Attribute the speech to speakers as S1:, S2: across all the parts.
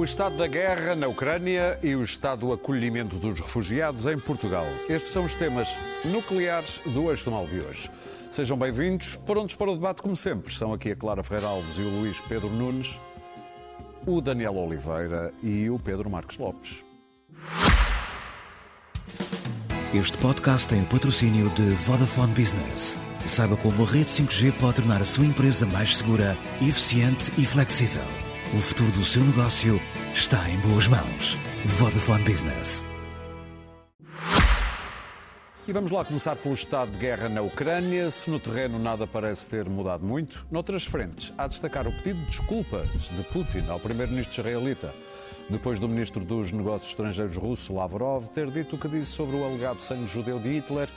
S1: O estado da guerra na Ucrânia e o estado do acolhimento dos refugiados em Portugal. Estes são os temas nucleares do Eixo do Mal de hoje. Sejam bem-vindos, prontos para o debate como sempre. São aqui a Clara Ferreira Alves e o Luís Pedro Nunes, o Daniel Oliveira e o Pedro Marques Lopes.
S2: Este podcast tem o patrocínio de Vodafone Business. Saiba como a rede 5G pode tornar a sua empresa mais segura, eficiente e flexível. O futuro do seu negócio está em boas mãos. Vodafone Business.
S1: E vamos lá começar pelo estado de guerra na Ucrânia. Se no terreno nada parece ter mudado muito, noutras frentes há a destacar o pedido de desculpas de Putin ao primeiro-ministro israelita, depois do ministro dos Negócios Estrangeiros russo, Lavrov, ter dito o que disse sobre o alegado sangue judeu de Hitler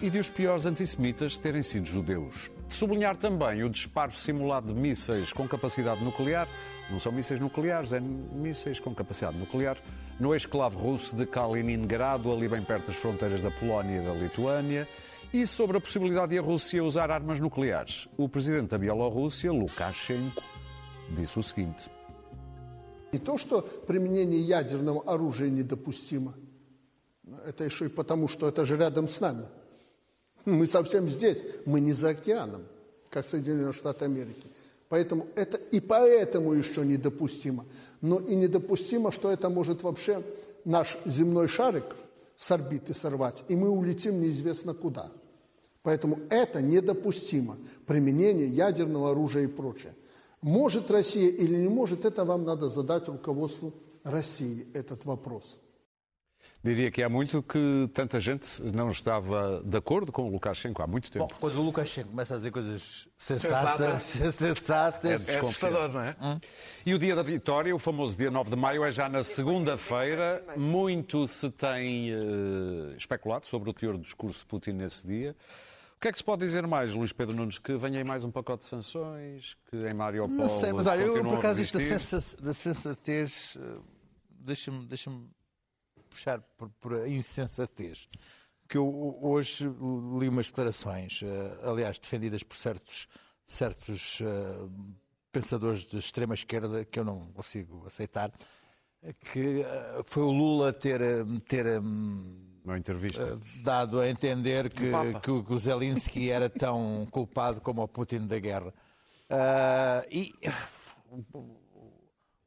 S1: e de os piores antissemitas terem sido judeus. De sublinhar também o disparo simulado de mísseis com capacidade nuclear, não são mísseis nucleares, é mísseis com capacidade nuclear, no exclave russo de Kaliningrado, ali bem perto das fronteiras da Polónia e da Lituânia, e sobre a possibilidade de a Rússia usar armas nucleares. O presidente da Bielorrússia, Lukashenko, disse o seguinte:
S3: Не то, что применение ядерного оружия недопустимо, это еще и потому, что это же рядом с нами. Мы совсем здесь, мы не за океаном, как Соединенные Штаты Америки. Поэтому это и поэтому еще недопустимо. Но и недопустимо, что это может вообще наш земной шарик с орбиты сорвать, и мы улетим неизвестно куда. Поэтому это недопустимо, применение ядерного оружия и prочее. Может Россия или не может, это вам надо задать руководству России этот вопрос.
S1: Diria que há muito que tanta gente não estava de acordo com o Lukashenko há muito tempo.
S4: Bom, quando o Lukashenko começa a dizer coisas sensatas, sensatas,
S1: É assustador,
S5: não é?
S1: E o dia da vitória, o famoso dia 9 de maio, é já na segunda-feira. Muito se tem eh, especulado sobre o teor do discurso de Putin nesse dia. O que é que se pode dizer mais, Luís Pedro Nunes? Que venha aí mais um pacote de sanções, que em Mariupol
S4: Não sei, mas olha, eu por acaso isto da sensatez eh, deixa-me deixa puxar por, por a insensatez. Que eu hoje li umas declarações, eh, aliás, defendidas por certos, certos eh, pensadores de extrema esquerda que eu não consigo aceitar, que eh, foi o Lula ter, ter
S1: Uma entrevista.
S4: dado a entender que, que o Zelensky era tão culpado como o Putin da guerra. Ah, e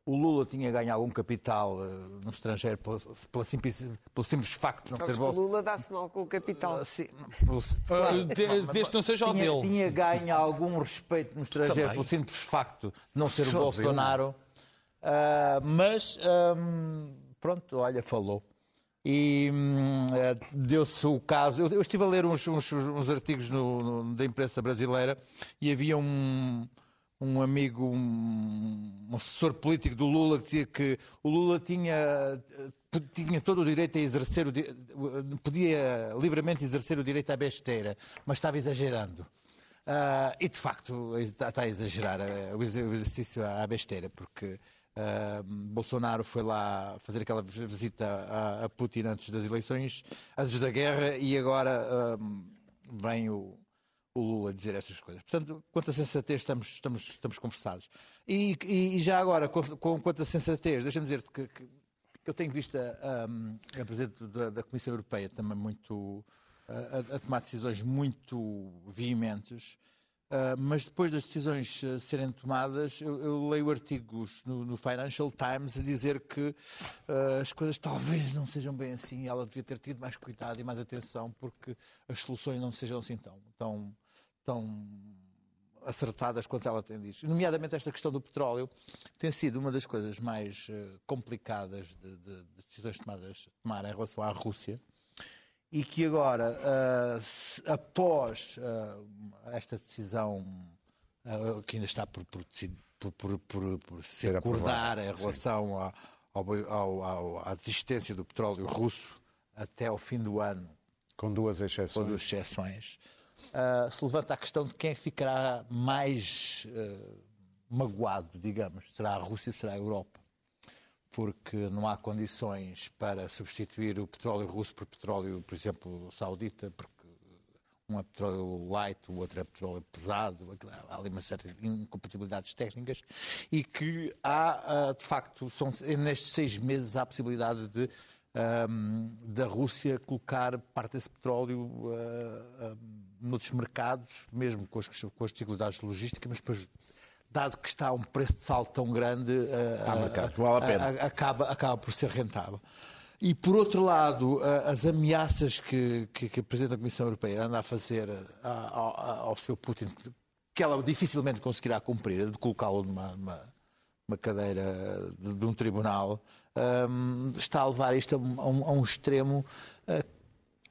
S4: o Lula tinha ganho algum capital eh, no estrangeiro pela, pela simples, pelo simples facto de não
S6: Sabes
S4: ser
S6: que o
S4: bolso.
S6: Lula dá-se mal com o capital.
S4: Sim, pelo- claro.
S5: de- desde que não seja o
S4: tinha,
S5: dele.
S4: tinha ganho algum respeito no estrangeiro
S5: Também.
S4: pelo simples facto de não ser o
S1: Só
S4: Bolsonaro. Ah, mas, hum, pronto, olha, falou. E hum, eh, deu-se o caso. Eu, eu estive a ler uns, uns- uns artigos no- no- da imprensa brasileira e havia um, um amigo, um, assessor político do Lula que dizia que o Lula tinha, eh, tinha todo o direito a exercer, o, di- podia livremente exercer o direito à besteira, mas estava exagerando. Ah, e de facto está a exagerar eh, o ex- o exercício à besteira, porque ah, Bolsonaro foi lá fazer aquela visita a, a Putin antes das eleições, antes da guerra, e agora ah, vem o, o Lula dizer essas coisas. Portanto, quanto a sensatez, estamos, estamos, estamos conversados. E, e- e já agora, com, com quanto a sensatez, deixa-me dizer-te que, que eu tenho visto a, a, Presidente da, da Comissão Europeia também muito a, a- tomar decisões muito veementes, ah, mas depois das decisões ah, serem tomadas, eu, eu leio artigos no, no Financial Times a dizer que ah, as coisas talvez não sejam bem assim, ela devia ter tido mais cuidado e mais atenção, porque as soluções não sejam assim tão, tão, tão acertadas quanto ela tem dito. Nomeadamente esta questão do petróleo tem sido uma das coisas mais eh, complicadas de, de- de decisões tomadas tomar em relação à Rússia e que agora, se- após ah, esta decisão ah, que ainda está por, por, por, por, se
S1: Ser
S4: acordar em relação à- ao ao- ao- à desistência do petróleo russo até ao fim do ano,
S1: Com duas
S4: com
S1: exceções.
S4: duas exceções, ah, se levanta a questão de quem ficará mais ah, magoado, digamos. Será a Rússia, será a Europa. Porque não há condições para substituir o petróleo russo por petróleo, por exemplo, saudita, porque Um é petróleo light, o outro é petróleo pesado, há ali uma certa incompatibilidades técnicas e que há, ah, de facto, são, nestes seis meses há a possibilidade de um, da Rússia colocar parte desse petróleo uh, uh, noutros mercados, mesmo com as, com as dificuldades logísticas, mas depois dado que está a um preço de salto tão grande, uh, vale a acaba, acaba por ser rentável. E, por outro lado, as ameaças que, que, que, a Presidente da Comissão Europeia anda a fazer ao, ao seu Putin, que ela dificilmente conseguirá cumprir, de colocá-lo numa, numa, numa, cadeira de, de um tribunal, um, está a levar isto a um, a um extremo uh,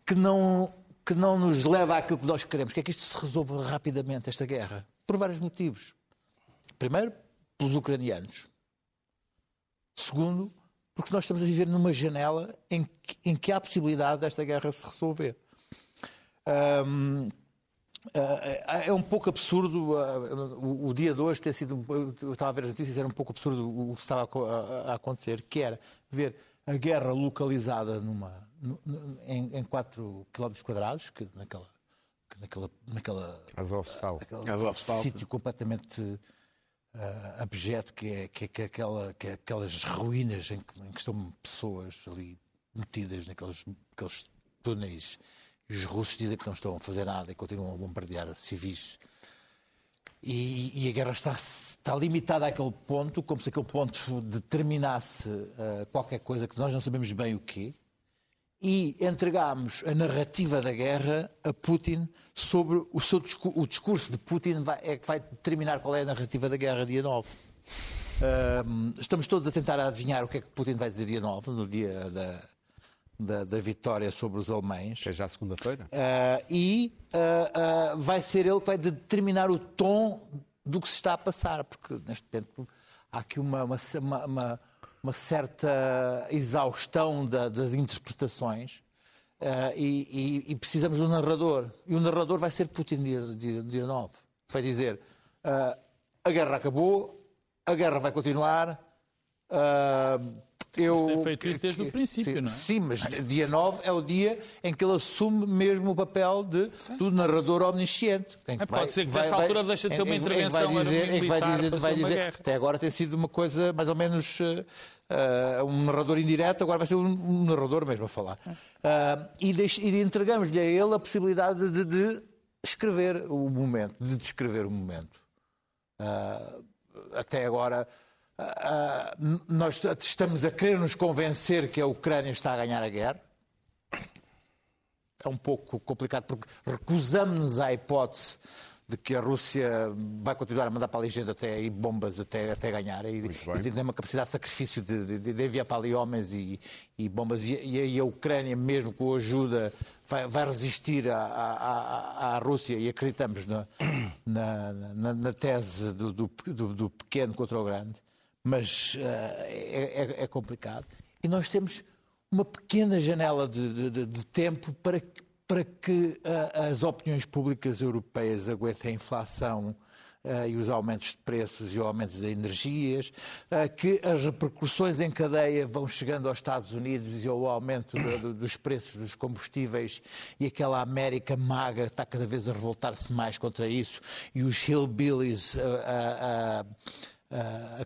S4: que, não, que não nos leva àquilo que nós queremos, que é que isto se resolva rapidamente, esta guerra, por vários motivos. Primeiro, pelos ucranianos. Segundo, porque nós estamos a viver numa janela em que, em que há a possibilidade desta guerra se resolver. Um, é um pouco absurdo uh, o, o, dia de hoje ter sido. Eu estava a ver as notícias, era um pouco absurdo o que estava a, a acontecer, que era ver a guerra localizada numa, em, em 4 km quadrados, que naquela. naquela, naquela
S1: Azovstal.
S4: sítio completamente uh, abjeto, que é, que, é, que, é aquela, que é aquelas ruínas em que, em que estão pessoas ali metidas naqueles túneis os russos dizem que não estão a fazer nada e continuam a bombardear civis. E, e, a guerra está, está, limitada àquele ponto, como se aquele ponto determinasse uh, qualquer coisa que nós não sabemos bem o quê, e entregámos a narrativa da guerra a Putin sobre o seu discurso, o discurso de Putin vai, é que vai determinar qual é a narrativa da guerra dia 9. Uh, eh, estamos todos a tentar adivinhar o que é que Putin vai dizer dia 9, no dia da, da, da, vitória sobre os alemães.
S1: É já segunda-feira.
S4: Uh, e uh, uh, vai ser ele que vai determinar o tom do que se está a passar, porque neste momento há aqui uma, uma, uma, uma certa exaustão da, das interpretações e, e, e, precisamos de um narrador. E o narrador vai ser Putin dia, dia, dia 9. Vai dizer a guerra acabou, a guerra vai continuar. Uh,
S5: eu tem feito isso desde o princípio,
S4: sim,
S5: não é?
S4: Sim, mas dia 9 é o dia em que ele assume mesmo o papel de, do narrador omnisciente.
S5: É, pode vai, ser que nessa vai, altura deixa de ser uma intervenção
S4: vai dizer, em que vai dizer, vai dizer até agora tem sido uma coisa mais ou menos uh, um narrador indireto, agora vai ser um, narrador mesmo a falar. Uh, e, e entregamos-lhe a ele a possibilidade de, de, escrever o momento, de descrever o momento. Uh, até agora Uh, nós estamos a querer nos convencer que a Ucrânia está a ganhar a guerra. É um pouco complicado porque recusamos-nos à hipótese de que a Rússia vai continuar a mandar para a legenda até aí bombas até, até ganhar. E, e tem uma capacidade de sacrifício de, de, de enviar para ali homens e, e bombas. E, e, a Ucrânia mesmo com ajuda vai, vai resistir à, à, à, Rússia. E acreditamos na, na, na, na tese do, do, do, pequeno contra o grande mas uh, é, é, complicado. E nós temos uma pequena janela de, de, de tempo para que, para que uh, as opiniões públicas europeias aguentem a inflação uh, e os aumentos de preços e os aumentos de energias, que as repercussões em cadeia vão chegando aos Estados Unidos e ao aumento dos preços dos combustíveis e aquela América maga está cada vez a revoltar-se mais contra isso e os hillbillies uh,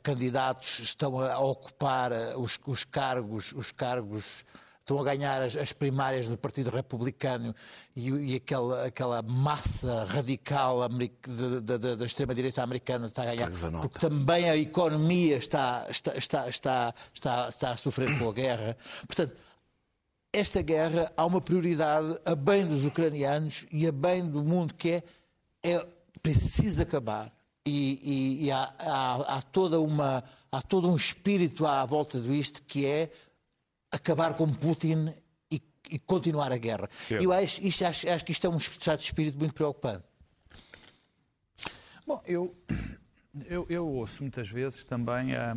S4: candidatos estão a ocupar ah, os, os, cargos, os cargos estão a ganhar as, as primárias do Partido Republicano e, e aquela, aquela massa radical da extrema-direita americana está a ganhar, porque também a economia está, está, está, está, está, está a sofrer com a guerra. Portanto, esta guerra há uma prioridade a bem dos ucranianos e a bem do mundo que é, é precisa acabar e, e, e há, há, há, toda uma, há todo um espírito à volta disto que é acabar com Putin e, e continuar a guerra. Eu acho, isto, acho, acho que isto é um estado de espírito muito preocupante.
S5: Bom, eu, eu, eu ouço muitas vezes também a,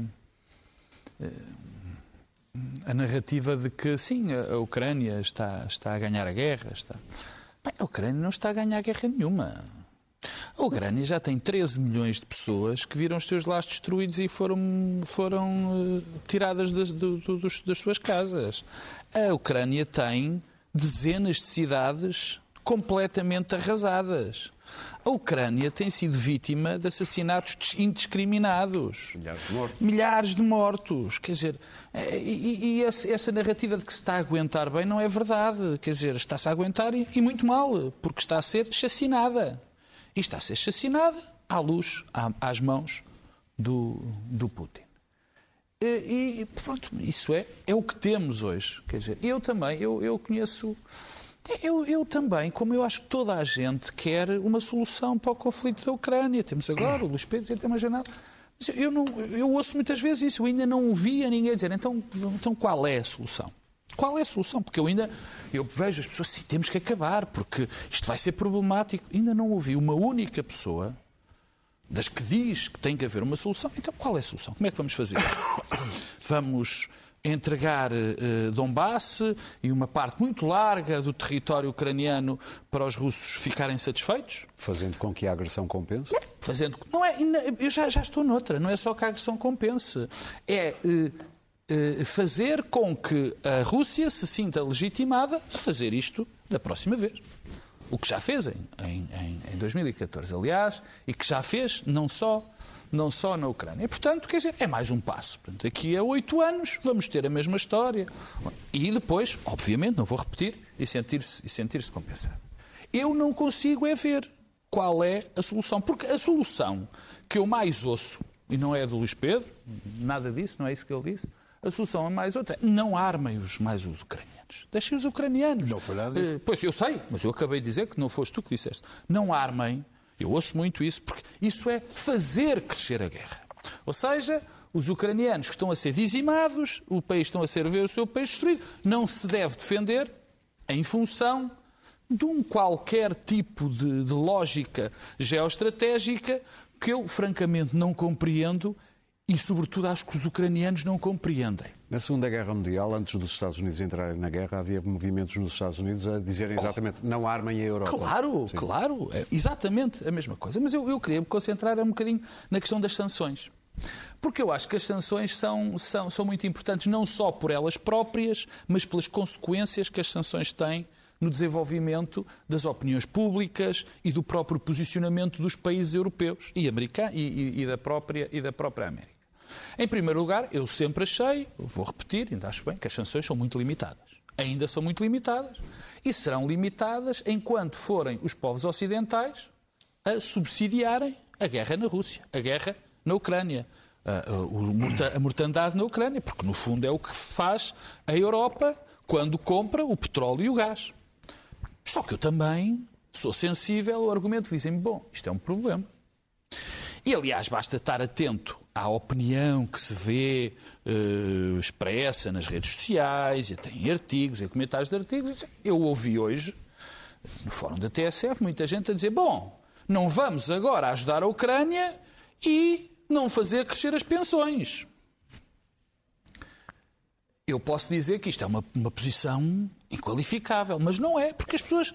S5: a narrativa de que, sim, a Ucrânia está, está a ganhar a guerra. Está... Bem, a Ucrânia não está a ganhar guerra nenhuma. A Ucrânia já tem 13 milhões de pessoas que viram os seus lares destruídos e foram, foram uh, tiradas das, do, do, das suas casas. A Ucrânia tem dezenas de cidades completamente arrasadas. A Ucrânia tem sido vítima de assassinatos indiscriminados.
S1: Milhares de mortos.
S5: Milhares de mortos. Quer dizer, eh, e, e essa narrativa de que se está a aguentar bem não é verdade. Quer dizer, está-se a aguentar e, e muito mal, porque está a ser chacinada. E está a ser chacinada à luz, às mãos do, do Putin. E, e, pronto, isso é, é o que temos hoje. Quer dizer, eu também, eu, eu conheço. Eu, eu também, como eu acho que toda a gente quer uma solução para o conflito da Ucrânia. Temos agora o Luís Pedro tem uma janela. Mas eu, não, eu ouço muitas vezes isso, eu ainda não ouvia ninguém dizer então, então qual é a solução? Qual é a solução? Porque eu ainda eu vejo as pessoas assim, temos que acabar, porque isto vai ser problemático. Ainda não ouvi uma única pessoa das que diz que tem que haver uma solução. Então qual é a solução? Como é que vamos fazer? Vamos entregar uh, Donbass e uma parte muito larga do território ucraniano para os russos ficarem satisfeitos?
S1: Fazendo com que a agressão compense?
S5: Fazendo. Não é, eu já, já estou noutra, não é só que a agressão compense. É. Uh, fazer com que a Rússia se sinta legitimada a fazer isto da próxima vez o que já fez em, em, em 2014, aliás, e que já fez não só não só na Ucrânia. E, portanto, quer dizer, é mais um passo. Portanto, daqui a oito anos vamos ter a mesma história. E depois, obviamente, não vou repetir, e sentir-se sentir compensado. Eu não consigo é ver qual é a solução. Porque a solução que eu mais ouço, e não é do Luís Pedro, nada disso, não é isso que ele disse, a solução é mais outra. Não armem os mais os ucranianos. Deixem os ucranianos.
S6: Não foi nada disso.
S5: Uh, pois, eu sei, mas eu acabei de dizer que não foste tu que disseste. Não armem. Eu ouço muito isso, porque isso é fazer crescer a guerra. Ou seja, os ucranianos que estão a ser dizimados, o país estão a ser ver o seu país destruído, não se deve defender em função de um qualquer tipo de, de lógica geoestratégica que eu, francamente, não compreendo e, sobretudo, acho que os ucranianos não compreendem.
S1: Na Segunda Guerra Mundial, antes dos Estados Unidos entrarem na guerra, havia movimentos nos Estados Unidos a dizerem exatamente oh, não armem a Europa.
S5: Claro, Sim. claro, é exatamente a mesma coisa. Mas eu, eu queria me concentrar um bocadinho na questão das sanções. Porque eu acho que as sanções são, são, são muito importantes, não só por elas próprias, mas pelas consequências que as sanções têm no desenvolvimento das opiniões públicas e do próprio posicionamento dos países europeus e, americanos, e, e, e da, própria, e da própria América. Em primeiro lugar, eu sempre achei, vou repetir, ainda acho bem, que as sanções são muito limitadas. Ainda são muito limitadas. E serão limitadas enquanto forem os povos ocidentais a subsidiarem a guerra na Rússia, a guerra na Ucrânia, a mortandade na Ucrânia, porque no fundo é o que faz a Europa quando compra o petróleo e o gás. Só que eu também sou sensível ao argumento que dizem bom, isto é um problema. E, aliás, basta estar atento à opinião que se vê uh, expressa nas redes sociais, e até em artigos, em comentários de artigos. Eu ouvi hoje, no fórum da TSF, muita gente a dizer: bom, não vamos agora ajudar a Ucrânia e não fazer crescer as pensões. Eu posso dizer que isto é uma, uma posição inqualificável, mas não é, porque as pessoas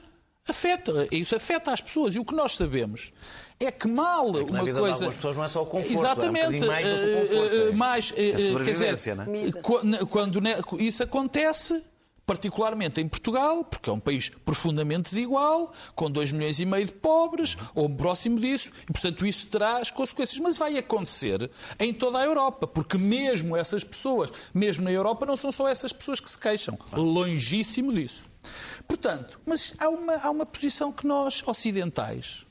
S5: afeta, isso afeta as pessoas. E o que nós sabemos é que mal é que uma
S7: vida
S5: coisa.
S7: De pessoas não é só o conforto,
S5: Exatamente.
S7: É um mais do que o conforto. Uh,
S5: mais,
S7: é
S5: quer dizer,
S7: né?
S5: quando isso acontece, particularmente em Portugal, porque é um país profundamente desigual, com 2 milhões e meio de pobres, ou próximo disso, e portanto isso terá as consequências. Mas vai acontecer em toda a Europa, porque mesmo essas pessoas, mesmo na Europa, não são só essas pessoas que se queixam. Longíssimo disso. Portanto, mas há uma, há uma posição que nós, ocidentais,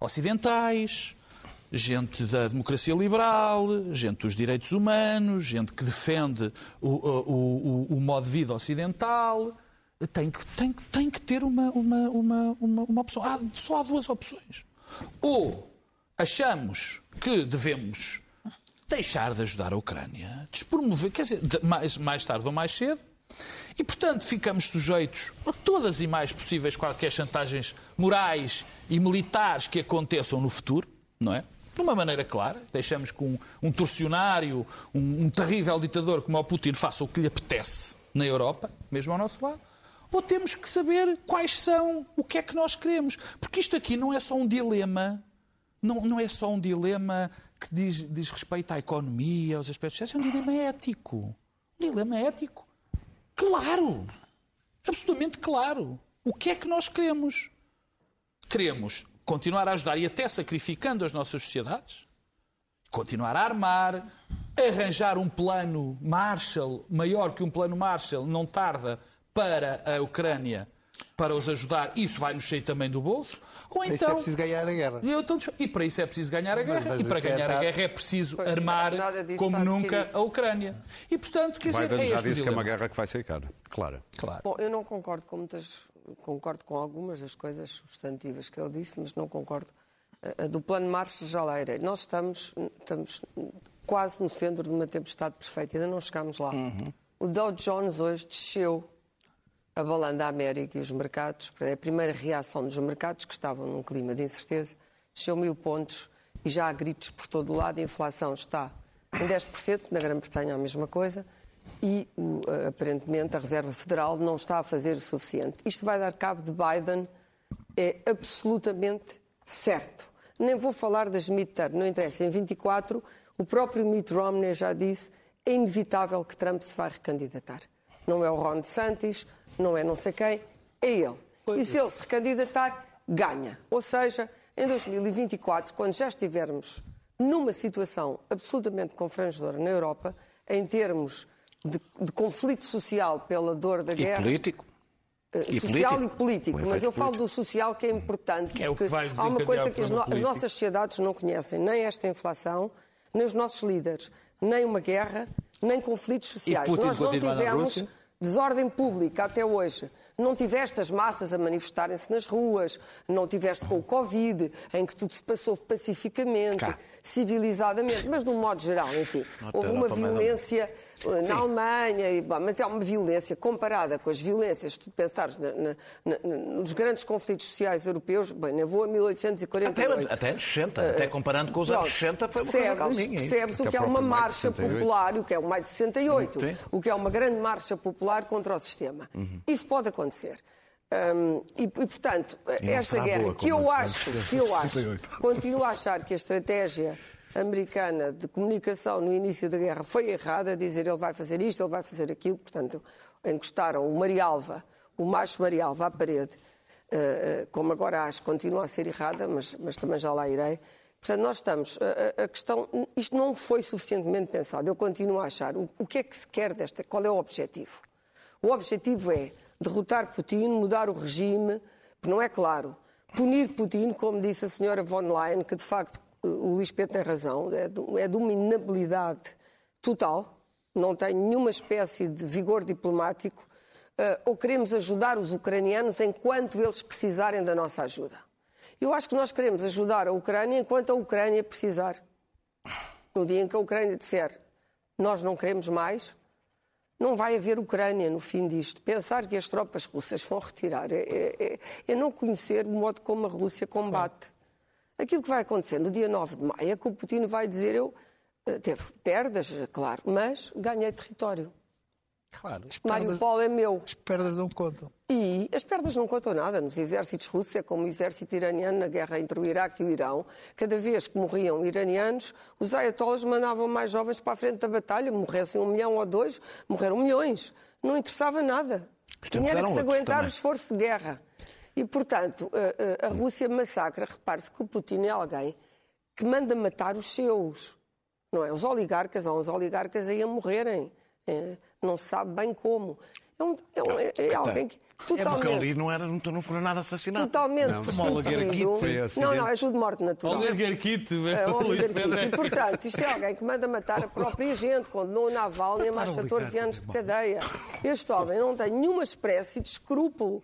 S5: ocidentais, gente da democracia liberal, gente dos direitos humanos, gente que defende o, o, o, o modo de vida ocidental, tem que, tem, tem que ter uma, uma, uma, uma, uma opção. Há, só há duas opções. Ou achamos que devemos deixar de ajudar a Ucrânia, despromover, quer dizer, mais, mais tarde ou mais cedo, e, portanto, ficamos sujeitos a todas e mais possíveis qualquer chantagens morais e militares que aconteçam no futuro, não é? De uma maneira clara, deixamos que um, um torcionário, um, um terrível ditador como o Putin faça o que lhe apetece na Europa, mesmo ao nosso lado, ou temos que saber quais são, o que é que nós queremos. Porque isto aqui não é só um dilema, não, não é só um dilema que diz, diz respeito à economia, aos aspectos sociais, é um dilema ético. Um dilema ético. Claro! Absolutamente claro. O que é que nós queremos? queremos continuar a ajudar e até sacrificando as nossas sociedades, continuar a armar, arranjar um plano Marshall maior que um plano Marshall não tarda para a Ucrânia para os ajudar, isso vai nos sair também do bolso. Ou
S4: Para isso é
S5: então,
S4: preciso ganhar a guerra.
S5: e, eu então- e para isso é preciso ganhar a guerra.
S4: mas
S5: e para
S4: é
S5: ganhar a
S4: tarde.
S5: guerra é preciso
S6: Pois,
S5: armar como nunca a Ucrânia. E portanto, quer dizer,
S1: Biden
S5: é
S1: já disse que é uma
S5: dilema.
S1: guerra que vai ser cara. Claro.
S5: Claro.
S6: Bom, eu não concordo com muitas, concordo com algumas das coisas substantivas que ele disse, mas não concordo. A- a do plano Marshall já lá irei. Nós estamos, estamos quase no centro de uma tempestade perfeita, ainda não chegámos lá. O Dow Jones hoje desceu a América e os mercados. É a primeira reação dos mercados, que estavam num clima de incerteza. Desceu mil pontos e já há gritos por todo o lado. A inflação está em 10%, na Grã-Bretanha a mesma coisa. E, eh, aparentemente, a Reserva Federal não está a fazer o suficiente. Isto vai dar cabo de Biden, é absolutamente certo. Nem vou falar das midterm, não interessa. Em 24, o próprio Mitt Romney já disse é inevitável que Trump se vai recandidatar. Não é o Ron DeSantis, não é não sei quem, é ele. E se ele se recandidatar, ganha. Ou seja, em 2024, quando já estivermos numa situação absolutamente confrangedora na Europa, em termos de, de conflito social pela dor da
S8: E
S6: guerra,
S8: político.
S6: eh,
S8: E
S6: social
S8: político.
S6: e político, mas eu falo
S8: político.
S6: do social que é importante.
S5: Que é
S6: porque há uma coisa que as, no- as nossas sociedades não conhecem, nem esta inflação, nem os nossos líderes, nem uma guerra, nem conflitos sociais.
S4: Putin
S6: Nós não tivemos
S4: Rússia?
S6: Desordem pública até hoje. Não tiveste as massas a manifestarem-se nas ruas, não tiveste com o Covid, em que tudo se passou pacificamente,
S8: Cá.
S6: civilizadamente, mas de um modo geral, enfim. Houve uma violência na Alemanha, e, bom, mas é uma violência comparada com as violências, se tu pensares na- na- na- nos grandes conflitos sociais europeus, bem, nem vou a
S8: Até,
S6: 1848.
S8: até anos 60, até comparando com os anos
S6: Pronto,
S8: 60, foi uma coisa
S6: percebes,
S8: calminha. hein?
S6: percebes o
S1: Até
S6: que é uma marcha
S1: 68.
S6: popular, o que é o maio de 68,
S8: Sim.
S6: o que é uma grande marcha popular contra o sistema.
S8: Uhum.
S6: Isso pode acontecer. Hum, e, e, portanto,
S8: E
S6: esta guerra,
S8: boa,
S6: que eu acho, que eu acho, continuo a achar que a estratégia americana de comunicação no início da guerra foi errada, dizer ele vai fazer isto, ele vai fazer aquilo, portanto, encostaram o Marialva, o macho Marialva à parede, eh, eh, como agora acho, continua a ser errada, mas, mas também já lá irei. Portanto, nós estamos. A, a- questão. Isto não foi suficientemente pensado. Eu continuo a achar. O, o que é que se quer desta. Qual é o objetivo? O objetivo é derrotar Putin, mudar o regime, não é claro. Punir Putin, como disse a senhora von Leyen, que de facto o Luís Pedro tem razão, é de, é de uma inabilidade total, não tem nenhuma espécie de vigor diplomático, eh, ou queremos ajudar os ucranianos enquanto eles precisarem da nossa ajuda. Eu acho que nós queremos ajudar a Ucrânia enquanto a Ucrânia precisar. No dia em que a Ucrânia disser nós não queremos mais, não vai haver Ucrânia no fim disto. Pensar que as tropas russas vão retirar é- é- é não conhecer o modo como a Rússia combate. Aquilo que vai acontecer no dia 9 de maio é que o Putin vai dizer: eu eh, teve perdas, claro, mas ganhei território.
S5: Claro.
S6: Mariupol é meu.
S4: As perdas não contam.
S6: E as perdas não contam nada nos exércitos russos, é como o exército iraniano na guerra entre o Iraque e o Irão. Cada vez que morriam iranianos, os ayatollahs mandavam mais jovens para a frente da batalha, morressem um milhão ou dois, morreram milhões. Não interessava nada. Tinha que se aguentar
S8: também.
S6: o esforço de guerra. E, portanto, a, Rússia massacra. Repare-se que o Putin é alguém que manda matar os seus. Não é? Os oligarcas, há uns oligarcas aí a morrerem. É, não se sabe bem como. É, um- é um- é- é alguém que
S8: É porque
S6: totalmente,
S8: ali não, era, não, não foram nada assassinado.
S6: totalmente
S1: Não, foi
S6: Não, não, é tudo morte natural.
S5: Oligarquite,
S6: É, oligarquia. E, portanto, isto é alguém que manda matar a própria gente, condenou o Navalny a mais 14 anos de cadeia. Este homem não tem nenhuma espécie de escrúpulo,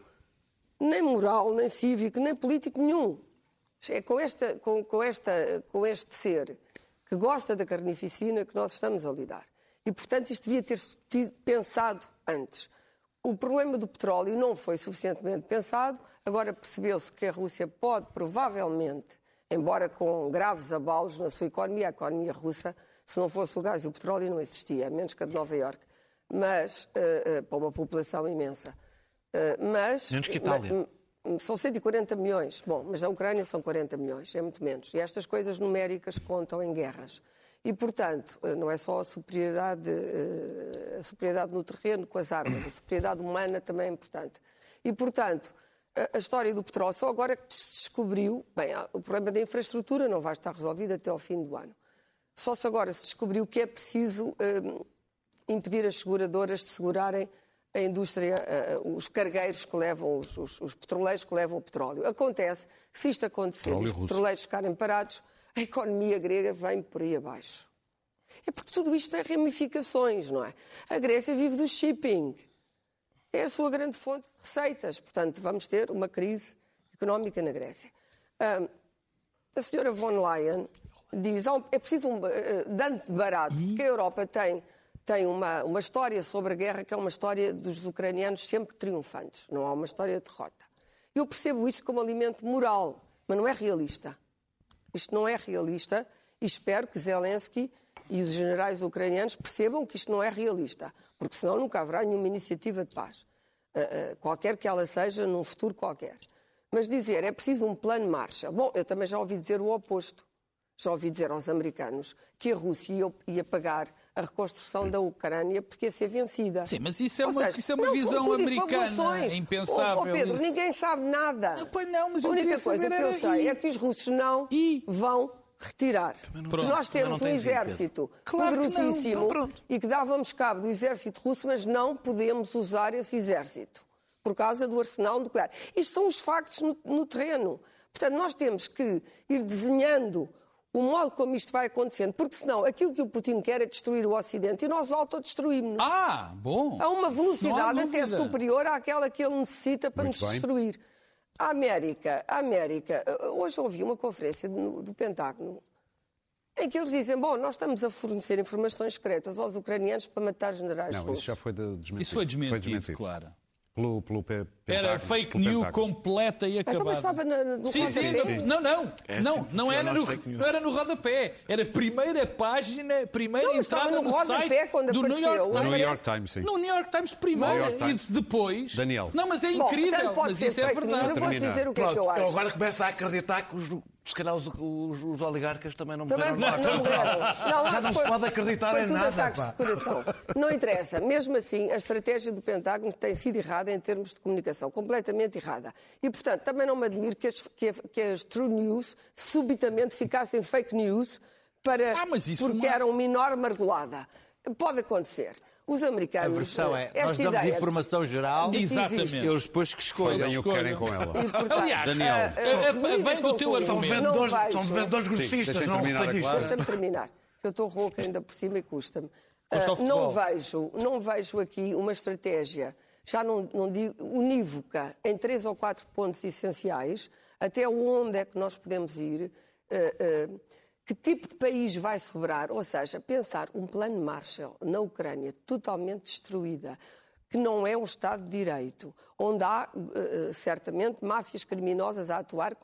S6: nem moral, nem cívico, nem político nenhum. É com, esta, com, com, esta, com este ser que gosta da carnificina que nós estamos a lidar. E, portanto, isto devia ter sido pensado antes. O problema do petróleo não foi suficientemente pensado. Agora percebeu-se que a Rússia pode, provavelmente, embora com graves abalos na sua economia, a economia russa, se não fosse o gás e o petróleo, não existia, menos que a de Nova Iorque, mas eh, eh, para uma população imensa. Eh, mas
S8: Menos que Itália.
S6: São 140 milhões. Bom, mas na Ucrânia são 40 milhões, é muito menos. E estas coisas numéricas contam em guerras. E, portanto, eh, não é só a superioridade, eh, a superioridade no terreno com as armas, a superioridade humana também é importante. E, portanto, a, a história do petróleo. Só agora que se descobriu, bem, o problema da infraestrutura não vai estar resolvido até ao fim do ano. Só se agora se descobriu que é preciso impedir as seguradoras de segurarem a indústria, eh, os cargueiros que levam, os, os- os petroleiros que levam o petróleo. Acontece que se isto acontecer,
S1: Petróleo
S6: os
S1: russo.
S6: petroleiros ficarem parados, a economia grega vem por aí abaixo. É porque tudo isto tem ramificações, não é? A Grécia vive do shipping. É a sua grande fonte de receitas. Portanto, vamos ter uma crise económica na Grécia. Ahm, a senhora von Leyen diz "Há um- é preciso um eh, dante de barato, porque a Europa tem, tem uma, uma história sobre a guerra que é uma história dos ucranianos sempre triunfantes, não há uma história de derrota. Eu percebo isto como alimento moral, mas não é realista. Isto não é realista e espero que Zelensky e os generais ucranianos percebam que isto não é realista, porque senão nunca haverá nenhuma iniciativa de paz, eh, eh, qualquer que ela seja, num futuro qualquer. Mas dizer é preciso um plano Marshall. Bom, eu também já ouvi dizer o oposto. Já ouvi dizer aos americanos que a Rússia ia, ia pagar a reconstrução da Ucrânia porque ia ser vencida.
S5: Sim, mas isso é
S6: Ou
S5: uma-
S6: seja,
S5: isso é uma
S6: não,
S5: visão americana, impensável
S6: ó, Pedro,
S5: isso.
S6: ninguém sabe nada.
S5: Ah, pois não, mas
S6: a única coisa que eu sei
S5: e-
S6: é que os russos não
S5: E?
S6: vão retirar.
S5: Pronto.
S6: Nós temos um
S8: não
S6: exército
S5: Claro que não.
S6: poderosíssimo
S8: Então pronto.
S6: e que dávamos cabo do exército russo, mas não podemos usar esse exército por causa do arsenal nuclear. Isto são os factos no, no terreno. Portanto, nós temos que ir desenhando o modo como isto vai acontecendo, porque senão aquilo que o Putin quer é destruir o Ocidente e nós autodestruímos-nos
S5: Ah, bom.
S6: a uma velocidade até superior àquela que ele necessita para
S1: Muito
S6: nos
S1: bem.
S6: destruir. A América, a América, eh, hoje ouvi uma conferência do, do Pentágono em que eles dizem, bom, nós estamos a fornecer informações secretas aos ucranianos para matar generais
S1: Não,
S6: russos.
S1: isso já foi de- desmentido.
S5: Isso foi desmentido, claro.
S1: Pelo, pelo Pe-
S5: Era fake
S1: pelo
S5: news completa e acabada.
S6: Então, mas estava na- no
S5: sim, sim,
S6: rodapé.
S5: não, não, não,
S8: É
S5: não, não, era
S8: as
S5: no, não era no rodapé, era a primeira página, primeira
S6: Não,
S5: entrada
S6: no
S5: no
S6: rodapé
S5: site
S6: quando
S5: do New
S6: apareceu.
S5: York
S6: No
S5: Times.
S1: New York Times, sim.
S5: No New York Times primeiro
S1: New York Times.
S5: e depois.
S1: Daniel.
S5: Não, mas é
S6: Bom,
S5: incrível,
S6: portanto, pode
S5: mas isso é
S6: fake news.
S5: verdade.
S6: Eu vou dizer o que é que eu
S8: eu
S6: acho.
S8: agora começo a acreditar que os, se calhar os, os- os oligarcas também não
S6: Também
S8: morreram
S6: não, não morreram. Não,
S8: Já não se
S6: foi-
S8: pode acreditar
S6: foi
S8: em
S6: tudo
S8: nada,
S6: ataques
S8: pá.
S6: de coração. Não interessa. Mesmo assim, a estratégia do Pentágono tem sido errada em termos de comunicação. Completamente errada. E, portanto, também não me admiro que as, que, que as true news subitamente ficassem fake news para,
S5: Ah, mas isso
S6: porque
S5: uma-
S6: eram uma enorme argolada. Pode acontecer. Os
S4: A
S6: americanos...
S4: versão é, nós damos
S6: ideia
S4: informação geral e
S5: Exatamente.
S4: eles depois que escolhem.
S1: Fazem o que querem com ela.
S6: E, portanto,
S5: Aliás,
S1: Daniel.
S6: eh, eh,
S5: do teu
S6: concluindo,
S8: São
S5: argumento.
S8: vendedores,
S6: vejo-
S8: são vendedores grossistas,
S1: deixem
S8: não
S1: a
S8: retalhistas.
S6: Deixa-me terminar, que eu estou rouca ainda por cima e custa-me.
S5: Futebol.
S6: não, vejo, não vejo aqui uma estratégia, já não, não digo unívoca, em três ou quatro pontos essenciais, até onde é que nós podemos ir, ah, ah, que tipo de país vai sobrar, ou seja, pensar um plano Marshall na Ucrânia totalmente destruída, que não é um Estado de Direito, onde há eh, certamente máfias criminosas a atuar,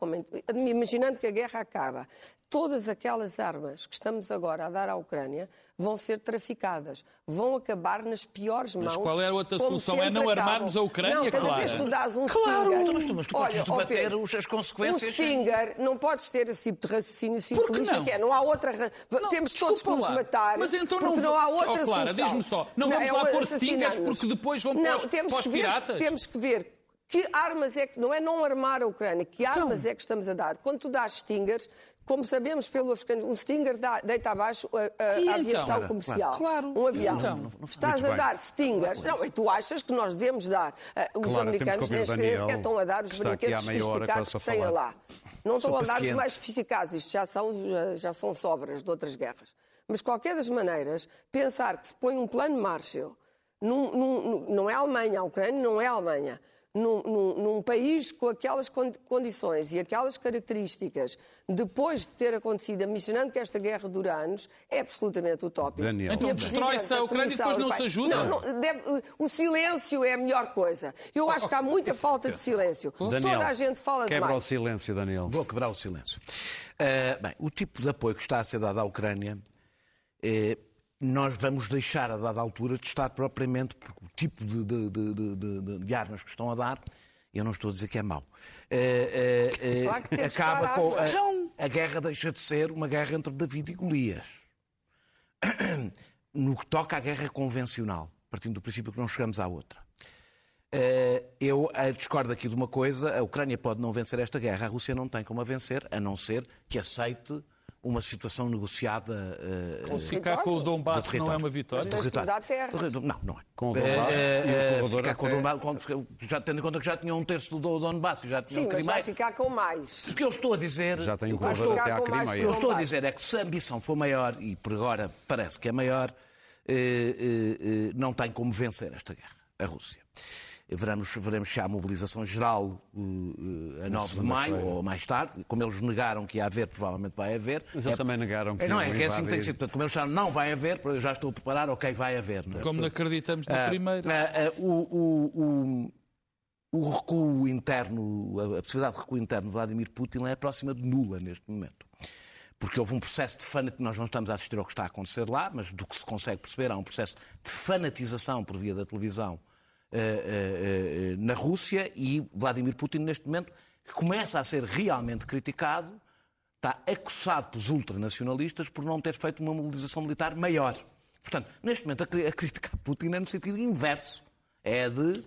S6: imaginando que a guerra acaba. Todas aquelas armas que estamos agora a dar à Ucrânia vão ser traficadas, vão acabar nas piores mãos.
S5: Mas qual é a outra solução? É não
S6: acabam.
S5: armarmos a Ucrânia,
S6: não, cada
S5: claro.
S6: vez que tu dás um
S8: Claro,
S6: Stinger...
S8: então, mas tu- mas tu
S6: Olha,
S8: debater
S6: Pedro,
S8: as consequências
S6: Um Stinger, não podes ter esse tipo de raciocínio simplista,
S5: não?
S6: que é, não há outra... ra-
S5: Não,
S6: Temos todos que nos matar,
S5: Mas então não,
S6: não há outra
S5: oh, Clara,
S6: solução.
S5: diz-me só, não vamos
S6: é
S5: lá pôr
S6: assassinarmos.
S5: porque depois vão
S6: não,
S5: os,
S6: temos
S5: os
S6: que ver-
S5: piratas?
S6: temos que ver que armas é que, não é não armar a Ucrânia, que
S5: Então.
S6: armas é que estamos a dar. Quando tu dás Stingers, como sabemos pelo Afeganistão, o Stinger dá- deita abaixo a, a- a
S5: então?
S6: aviação
S5: Claro,
S6: comercial.
S5: claro.
S6: Um avião.
S5: Então.
S6: Estás
S1: Muito
S6: a
S1: bem.
S6: dar Stingers. Não, e tu achas que nós devemos dar. Ah, os
S1: Claro, que
S6: americanos neste sequer estão a dar os
S1: que
S6: brinquedos
S1: que
S6: sofisticados
S1: a
S6: que têm lá. Não estão a dar os mais sofisticados. Isto já são, já, são sobras de outras guerras. Mas, de qualquer das maneiras, pensar que se põe um plano Marshall, num- num- num- não é a Alemanha, a Ucrânia não é a Alemanha, num, num- num país com aquelas con- condições e aquelas características, depois de ter acontecido, imaginando que esta guerra dura anos, é absolutamente utópico.
S1: Daniel.
S5: Então destrói-se a Ucrânia e depois não se ajuda?
S6: Não, não, deve- o silêncio é a melhor coisa. Eu acho que há muita falta de silêncio.
S1: Daniel,
S6: Toda a gente fala
S1: quebra o
S6: demais.
S1: silêncio, Daniel.
S8: Vou quebrar o silêncio. Ah, bem, o tipo de apoio que está a ser dado à Ucrânia, eh, nós vamos deixar a dada altura de estar propriamente, porque o tipo de, de- de- de- armas que estão a dar, eu não estou a dizer que é mau, eh, eh, eh,
S6: Claro que
S8: acaba com. A, a guerra deixa de ser uma guerra entre David e Golias. No que toca à guerra convencional, partindo do princípio que não chegamos à outra. Eh, Eu eh, discordo aqui de uma coisa: a Ucrânia pode não vencer esta guerra, a Rússia não tem como a vencer, a não ser que aceite uma situação negociada. eh,
S5: Ficar com o Donbass não é uma vitória.
S6: Mas tens.
S8: Território. Não, não é.
S1: Com o Donbass
S8: Eh,
S1: e o
S8: eh,
S1: corredor
S8: ficar com o
S1: até-
S8: Donbass, quando- já tendo em conta que já tinham um terço do Donbass, já tinham
S6: Sim, mas
S8: Crimeia.
S6: vai ficar com mais.
S8: O que eu estou a dizer.
S1: Já tem o corredor até à
S6: com mais
S8: O que eu
S1: Crimeia.
S8: estou a dizer é que se a ambição for maior, e por agora parece que é maior, eh, eh, eh, não tem como vencer esta guerra, a Rússia. Veremos, veremos se há mobilização geral eh, a 9 de maio ou mais tarde. Como eles negaram que ia haver, provavelmente vai haver.
S1: Mas eles
S8: É-
S1: também negaram que
S8: É, não, é que é assim que tem sido. Portanto, como eles disseram, não vai haver, eu já estou a preparar, ok, vai haver. não é?
S5: Como não acreditamos na
S8: Ah,
S5: primeira.
S8: ah, o, o- o- o recuo interno, a a possibilidade de recuo interno de Vladimir Putin é próxima de nula neste momento. Porque houve um processo de fanatização, nós não estamos a assistir ao que está a acontecer lá, mas do que se consegue perceber, há um processo de fanatização por via da televisão na Rússia e Vladimir Putin, neste momento, começa a ser realmente criticado, está acossado pelos ultranacionalistas por não ter feito uma mobilização militar maior. Portanto, neste momento, a, a crítica a Putin é no sentido inverso. É de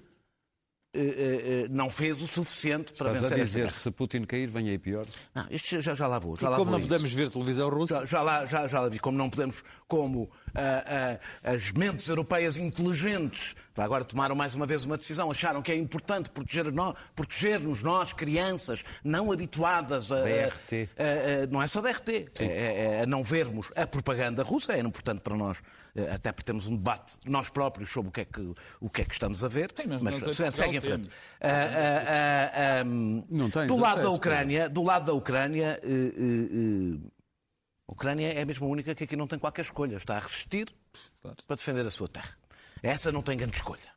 S8: eh, eh, eh, não fez o suficiente para
S1: Estás a
S8: vencer esta
S1: dizer, se Putin cair, vem aí pior.
S8: Não, isto já, já lá vou. Já
S4: E
S8: lá
S4: como
S8: vou
S4: não
S8: a isso.
S4: podemos ver televisão russa,
S8: Já, já lá, já, já lá vi como não podemos, como as mentes europeias inteligentes agora tomaram mais uma vez uma decisão, acharam que é importante proteger no- proteger-nos, nós, crianças, não habituadas a.
S1: DRT.
S8: a- a- não é só da RT, é, é- é a não vermos a propaganda russa, é importante para nós, eh, até porque temos um debate nós próprios sobre o que é que, o que, é que estamos a ver.
S5: Sim, mas nós em
S8: segue
S5: Portugal
S8: em frente.
S5: temos.
S8: Ah, ah, ah, ah,
S1: Não tens
S8: do lado da
S1: acesso,
S8: Ucrânia, do lado da Ucrânia, eh, eh, eh, a Ucrânia é a única que aqui não tem qualquer escolha. Está a resistir para defender a sua terra. Essa não tem grande escolha.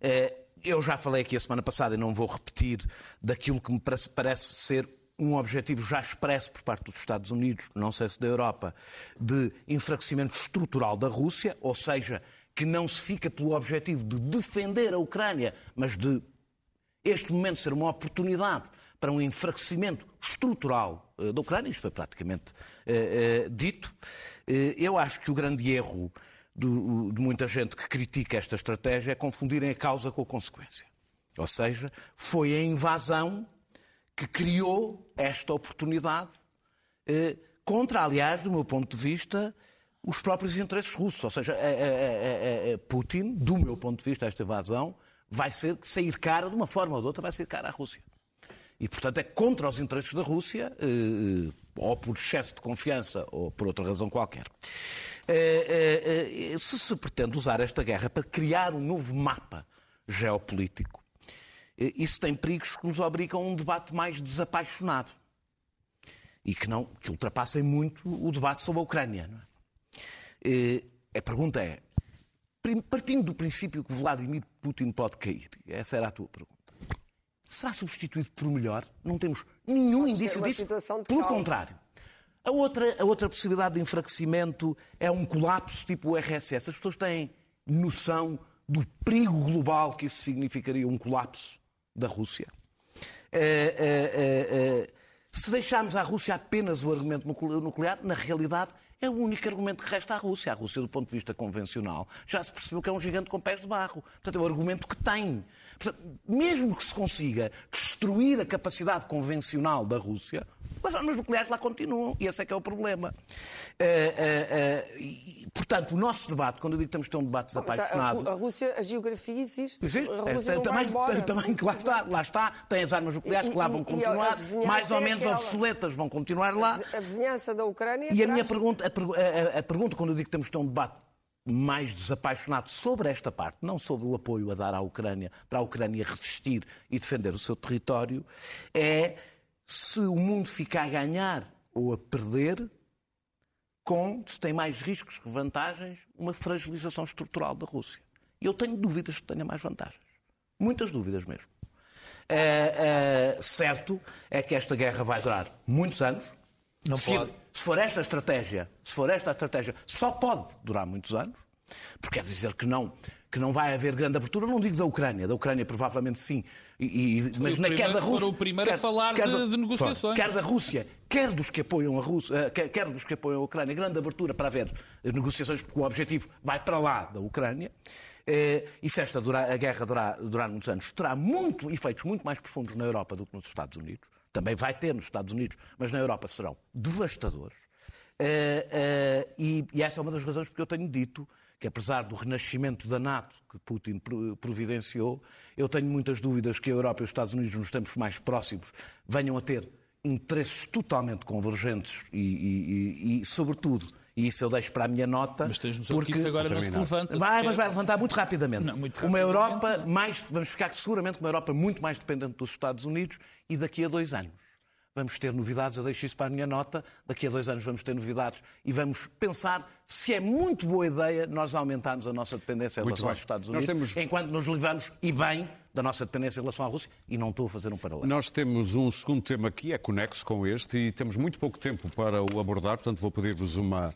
S8: Eh, Eu já falei aqui a semana passada e não vou repetir daquilo que me parece, parece ser um objetivo já expresso por parte dos Estados Unidos, não sei se da Europa, de enfraquecimento estrutural da Rússia, ou seja, que não se fica pelo objetivo de defender a Ucrânia, mas de este momento ser uma oportunidade para um enfraquecimento estrutural eh, da Ucrânia, isto foi praticamente eh, eh, dito. Eu acho que o grande erro do- de muita gente que critica esta estratégia é confundirem a causa com a consequência. Ou seja, foi a invasão que criou esta oportunidade contra, aliás, do meu ponto de vista, os próprios interesses russos. Ou seja, a- a- a Putin, do meu ponto de vista, esta invasão vai ser, sair cara, de uma forma ou de outra, vai sair cara à Rússia. E, portanto, é contra os interesses da Rússia, eh, ou por excesso de confiança, ou por outra razão qualquer. Eh, eh, Se se pretende usar esta guerra para criar um novo mapa geopolítico, isso tem perigos que nos obrigam a um debate mais desapaixonado e que, não, que ultrapassem muito o debate sobre a Ucrânia. é? A pergunta é, partindo do princípio que Vladimir Putin pode cair, essa era a tua pergunta, será substituído por melhor? Não temos nenhum
S6: Pode ser
S8: indício disso. Pelo
S6: calma.
S8: contrário. A outra, a outra possibilidade de enfraquecimento é um colapso tipo o RSS. As pessoas têm noção do perigo global que isso significaria, um colapso da Rússia. Eh, eh, eh, se deixarmos à Rússia apenas o argumento nucle- nuclear, na realidade é o único argumento que resta à Rússia. A Rússia, do ponto de vista convencional, já se percebeu que é um gigante com pés de barro. Portanto, é o argumento que tem. Portanto, mesmo que se consiga destruir a capacidade convencional da Rússia, as armas nucleares lá continuam. E esse é que é o problema. Eh, eh, eh, e, portanto, o nosso debate, quando eu digo que temos de ter um debate
S6: Mas a-
S8: desapaixonado.
S6: A, Rússia, a geografia existe.
S8: Existe.
S6: A
S8: É,
S6: Rússia vai
S8: também,
S6: embora.
S8: também que lá está, lá está, tem as armas nucleares
S6: E-
S8: que lá vão continuar, mais ou
S6: é
S8: menos
S6: aquela.
S8: obsoletas vão continuar lá.
S6: A vizinhança da Ucrânia.
S8: E a minha pergunta, a, a- a- pergunta, quando eu digo que ter um debate mais desapaixonado sobre esta parte, não sobre o apoio a dar à Ucrânia, para a Ucrânia resistir e defender o seu território, é se o mundo fica a ganhar ou a perder com, se tem mais riscos que vantagens, uma fragilização estrutural da Rússia. E eu tenho dúvidas que tenha mais vantagens. Muitas dúvidas mesmo. É, é, certo é que esta guerra vai durar muitos anos.
S4: Não pode.
S8: Se for esta estratégia, se for esta a estratégia, só pode durar muitos anos, porque quer dizer que não, que não vai haver grande abertura. Não digo da Ucrânia, da Ucrânia provavelmente sim, e, e- mas na, quer da
S5: foram
S8: Rússia.
S5: o primeiro a
S8: quer-
S5: falar
S8: quer
S5: de-
S8: da-
S5: de negociações.
S8: Quer da Rússia, quer dos que apoiam a Rússia, eh, quer, quer dos que apoiam a Ucrânia, grande abertura para haver negociações, porque o objetivo vai para lá da Ucrânia. Eh, E se esta durar- a guerra durar, durar muitos anos, terá muito, efeitos muito mais profundos na Europa do que nos Estados Unidos. Também vai ter nos Estados Unidos, mas na Europa serão devastadores. Eh, eh, e, e essa é uma das razões porque eu tenho dito que, apesar do renascimento da NATO que Putin pro- providenciou, eu tenho muitas dúvidas que a Europa e os Estados Unidos, nos tempos mais próximos, venham a ter interesses totalmente convergentes e- e- e, sobretudo, e isso eu deixo para a minha nota.
S5: Mas tens noção que isso agora não se levanta.
S8: Vai, mas vai levantar muito rapidamente.
S5: Não, muito
S8: Uma
S5: rapidamente,
S8: Europa mais. Vamos ficar seguramente com uma Europa muito mais dependente dos Estados Unidos e daqui a dois anos. Vamos ter novidades, eu deixo isso para a minha nota. Daqui a dois anos vamos ter novidades e vamos pensar se é muito boa ideia nós aumentarmos a nossa dependência em relação aos Estados Unidos,
S1: temos-
S8: enquanto nos livramos, e bem, da nossa dependência em relação à Rússia. E não estou a fazer um paralelo.
S1: Nós temos um segundo tema aqui, é conexo com este, e temos muito pouco tempo para o abordar, portanto vou pedir-vos uma,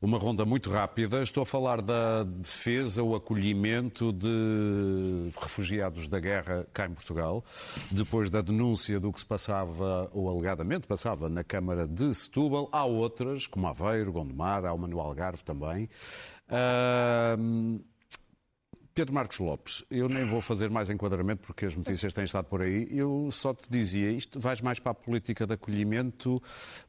S1: uma ronda muito rápida. Estou a falar da defesa, o acolhimento de refugiados da guerra cá em Portugal, depois da denúncia do que se passava, ou alegadamente passava, na Câmara de Setúbal. Há outras, como Aveiro, Gondomar, há uma no Algarve também. Ahm, Pedro Marcos Lopes, eu nem vou fazer mais enquadramento porque as notícias têm estado por aí. Eu só te dizia, isto vais mais para a política de acolhimento,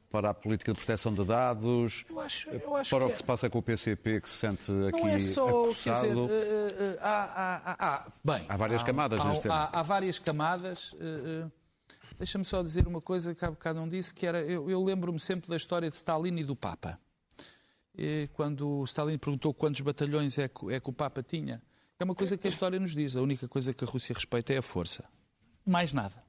S1: para a política de proteção de dados,
S5: Eu acho- eu acho
S1: para o
S5: que
S1: que
S5: é.
S1: se passa com o PCP que se sente aqui
S5: Não é só, quer dizer,
S1: acossado.
S5: eh, eh, há, há- há- há- bem,
S1: Há várias camadas
S5: há,
S1: neste tema.
S5: há, há várias camadas. eh, eh, Deixa-me só dizer uma coisa que há bocado não disse, que era, eu, eu lembro-me sempre da história de Stalin e do Papa. E quando o Stalin perguntou quantos batalhões é que, é que o Papa tinha, é uma coisa que a história nos diz. A única coisa que a Rússia respeita é a força. Mais nada.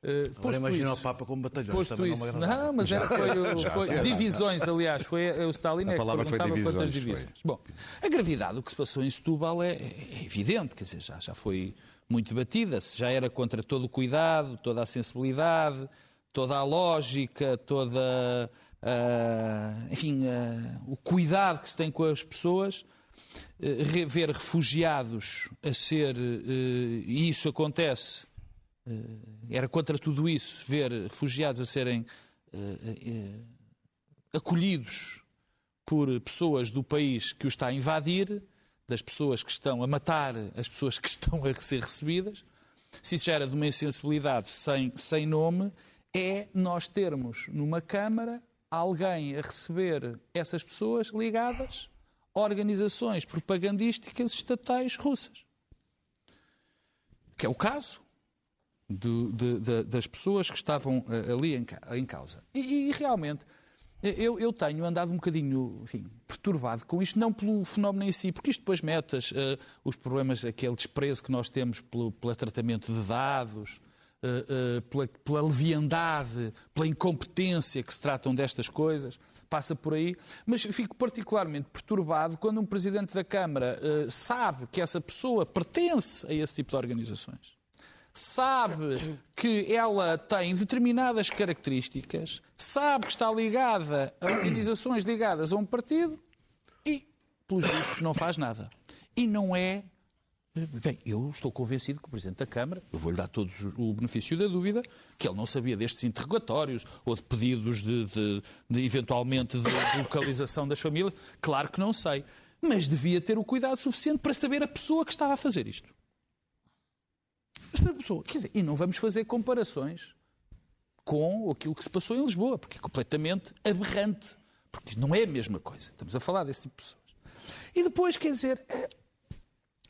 S5: Eh,
S8: Agora imagina o Papa com batalhões.
S5: Posto
S8: também
S5: isso.
S8: não.
S5: Não, mas era, foi, o- foi divisões, aliás. Foi eh, o Stalin é que
S1: palavra foi
S5: perguntava quantas
S1: divisões,
S5: divisões. Bom, a gravidade do que se passou em Setúbal é, é evidente, quer dizer, já, já foi muito debatida, se já era contra todo o cuidado, toda a sensibilidade, toda a lógica, toda, ah, enfim, ah, o cuidado que se tem com as pessoas, ver refugiados a ser, eh, e isso acontece era contra tudo isso, ver refugiados a serem eh, eh, acolhidos por pessoas do país que o está a invadir, das pessoas que estão a matar as pessoas que estão a ser recebidas. Se isso já era de uma insensibilidade sem, sem nome, é nós termos numa Câmara alguém a receber essas pessoas ligadas organizações propagandísticas estatais russas. Que é o caso do- de- de- das pessoas que estavam eh, ali em, em causa. E, e realmente, eh, eu, eu tenho andado um bocadinho enfim, perturbado com isto, não pelo fenómeno em si, porque isto depois mete as, eh, os problemas, aquele desprezo que nós temos pelo, pelo tratamento de dados, eh, eh, pela, pela leviandade, pela incompetência que se tratam destas coisas, passa por aí. Mas fico particularmente perturbado quando um presidente da Câmara eh, sabe que essa pessoa pertence a esse tipo de organizações sabe que ela tem determinadas características, sabe que está ligada a organizações ligadas a um partido e, pelos vistos, não faz nada. E não é. Bem, eu estou convencido que o Presidente da Câmara, eu vou-lhe dar todos o benefício da dúvida, que ele não sabia destes interrogatórios ou de pedidos de, de- de, eventualmente de localização das famílias. Claro que não sei. Mas devia ter o cuidado suficiente para saber a pessoa que estava a fazer isto. Essa pessoa, quer dizer, e não vamos fazer comparações com aquilo que se passou em Lisboa, porque é completamente aberrante, porque não é a mesma coisa. Estamos a falar desse tipo de pessoas. E depois, quer dizer,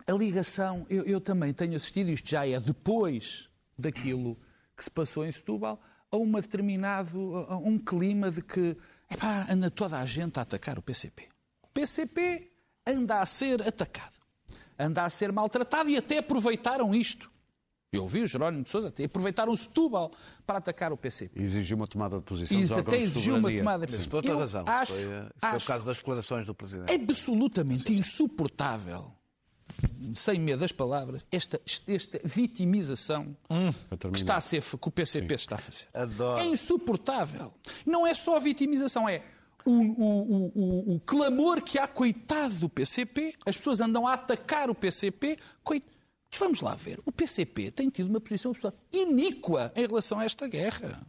S5: a ligação, eu, eu também tenho assistido, isto já é depois daquilo que se passou em Setúbal, a uma determinado, a um clima de que epá, anda toda a gente a atacar o PCP. O PCP anda a ser atacado, anda a ser maltratado e até aproveitaram isto. Eu ouvi o Jerónimo de Sousa, até aproveitaram Setúbal para atacar o PCP.
S1: Exigiu uma tomada de posição dos
S5: até
S1: órgãos de
S5: exigiu uma tomada de posição.
S8: por outra
S5: Eu
S8: razão.
S5: Acho,
S8: foi, eh, foi
S5: acho
S8: por causa das declarações do Presidente.
S5: absolutamente insuportável, sem medo das palavras, esta, esta vitimização que, está a ser, que o PCP está a fazer.
S4: Adoro.
S5: É insuportável. Não é só a vitimização, é o, o- o- o- o clamor que há, coitado do PCP, as pessoas andam a atacar o PCP. Coit... Mas Vamos lá ver. O PCP tem tido uma posição iníqua em relação a esta guerra.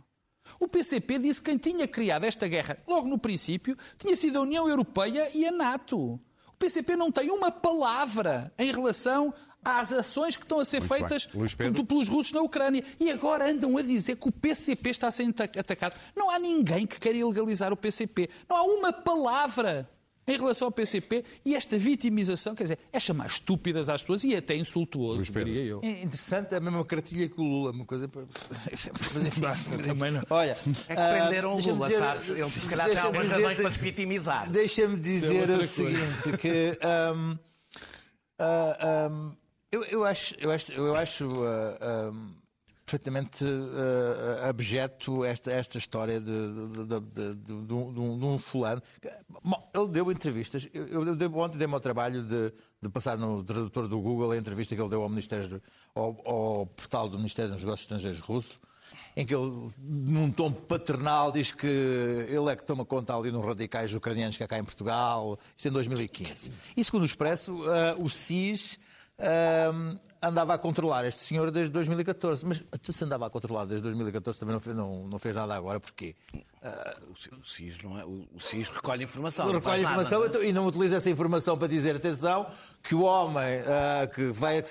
S5: O PCP disse que quem tinha criado esta guerra logo no princípio tinha sido a União Europeia e a NATO. O PCP não tem uma palavra em relação às ações que estão a ser
S1: Muito
S5: feitas
S1: Pedro.
S5: pelos russos na Ucrânia. E agora andam a dizer que o PCP está a ser ata- atacado. Não há ninguém que queira ilegalizar o PCP. Não há uma palavra em relação ao PCP e esta vitimização, quer dizer, é chamar estúpidas às pessoas e até insultuoso, diria eu.
S4: É interessante, a mesma cartilha que o Lula, uma coisa para. Mas enfim,
S5: também não.
S4: Olha,
S8: É que prenderam o
S4: deixa-me
S8: Lula,
S4: dizer-
S8: sabes? Ele se calhar tem algumas razões para se vitimizar.
S4: Deixa-me dizer o
S5: coisa.
S4: seguinte, que ahm, ah, ahm, eu, eu acho, eu acho, eu acho ah, ahm, perfeitamente ah, abjeto esta, esta história de, de, de, de- um, de um- fulano. Bom, ele deu entrevistas. Eu, eu ontem dei-me ao trabalho de, passar no tradutor do Google a entrevista que ele deu ao, Ministério, ao, ao portal do Ministério dos Negócios Estrangeiros russo em que ele, num tom paternal, diz que ele é que toma conta ali nos radicais ucranianos que há cá em Portugal, isto em 2015. E segundo o Expresso, ah, o SIS ah, andava a controlar este senhor desde 2014. Mas tu se andava a controlar desde 2014 também não fez, não, não fez nada agora, porquê?
S8: O SIS, não é? o SIS recolhe informação. Não
S4: recolhe
S8: faz nada,
S4: informação
S8: não é?
S4: então, e não utiliza essa informação para dizer, atenção, que o homem ah, que vai, que,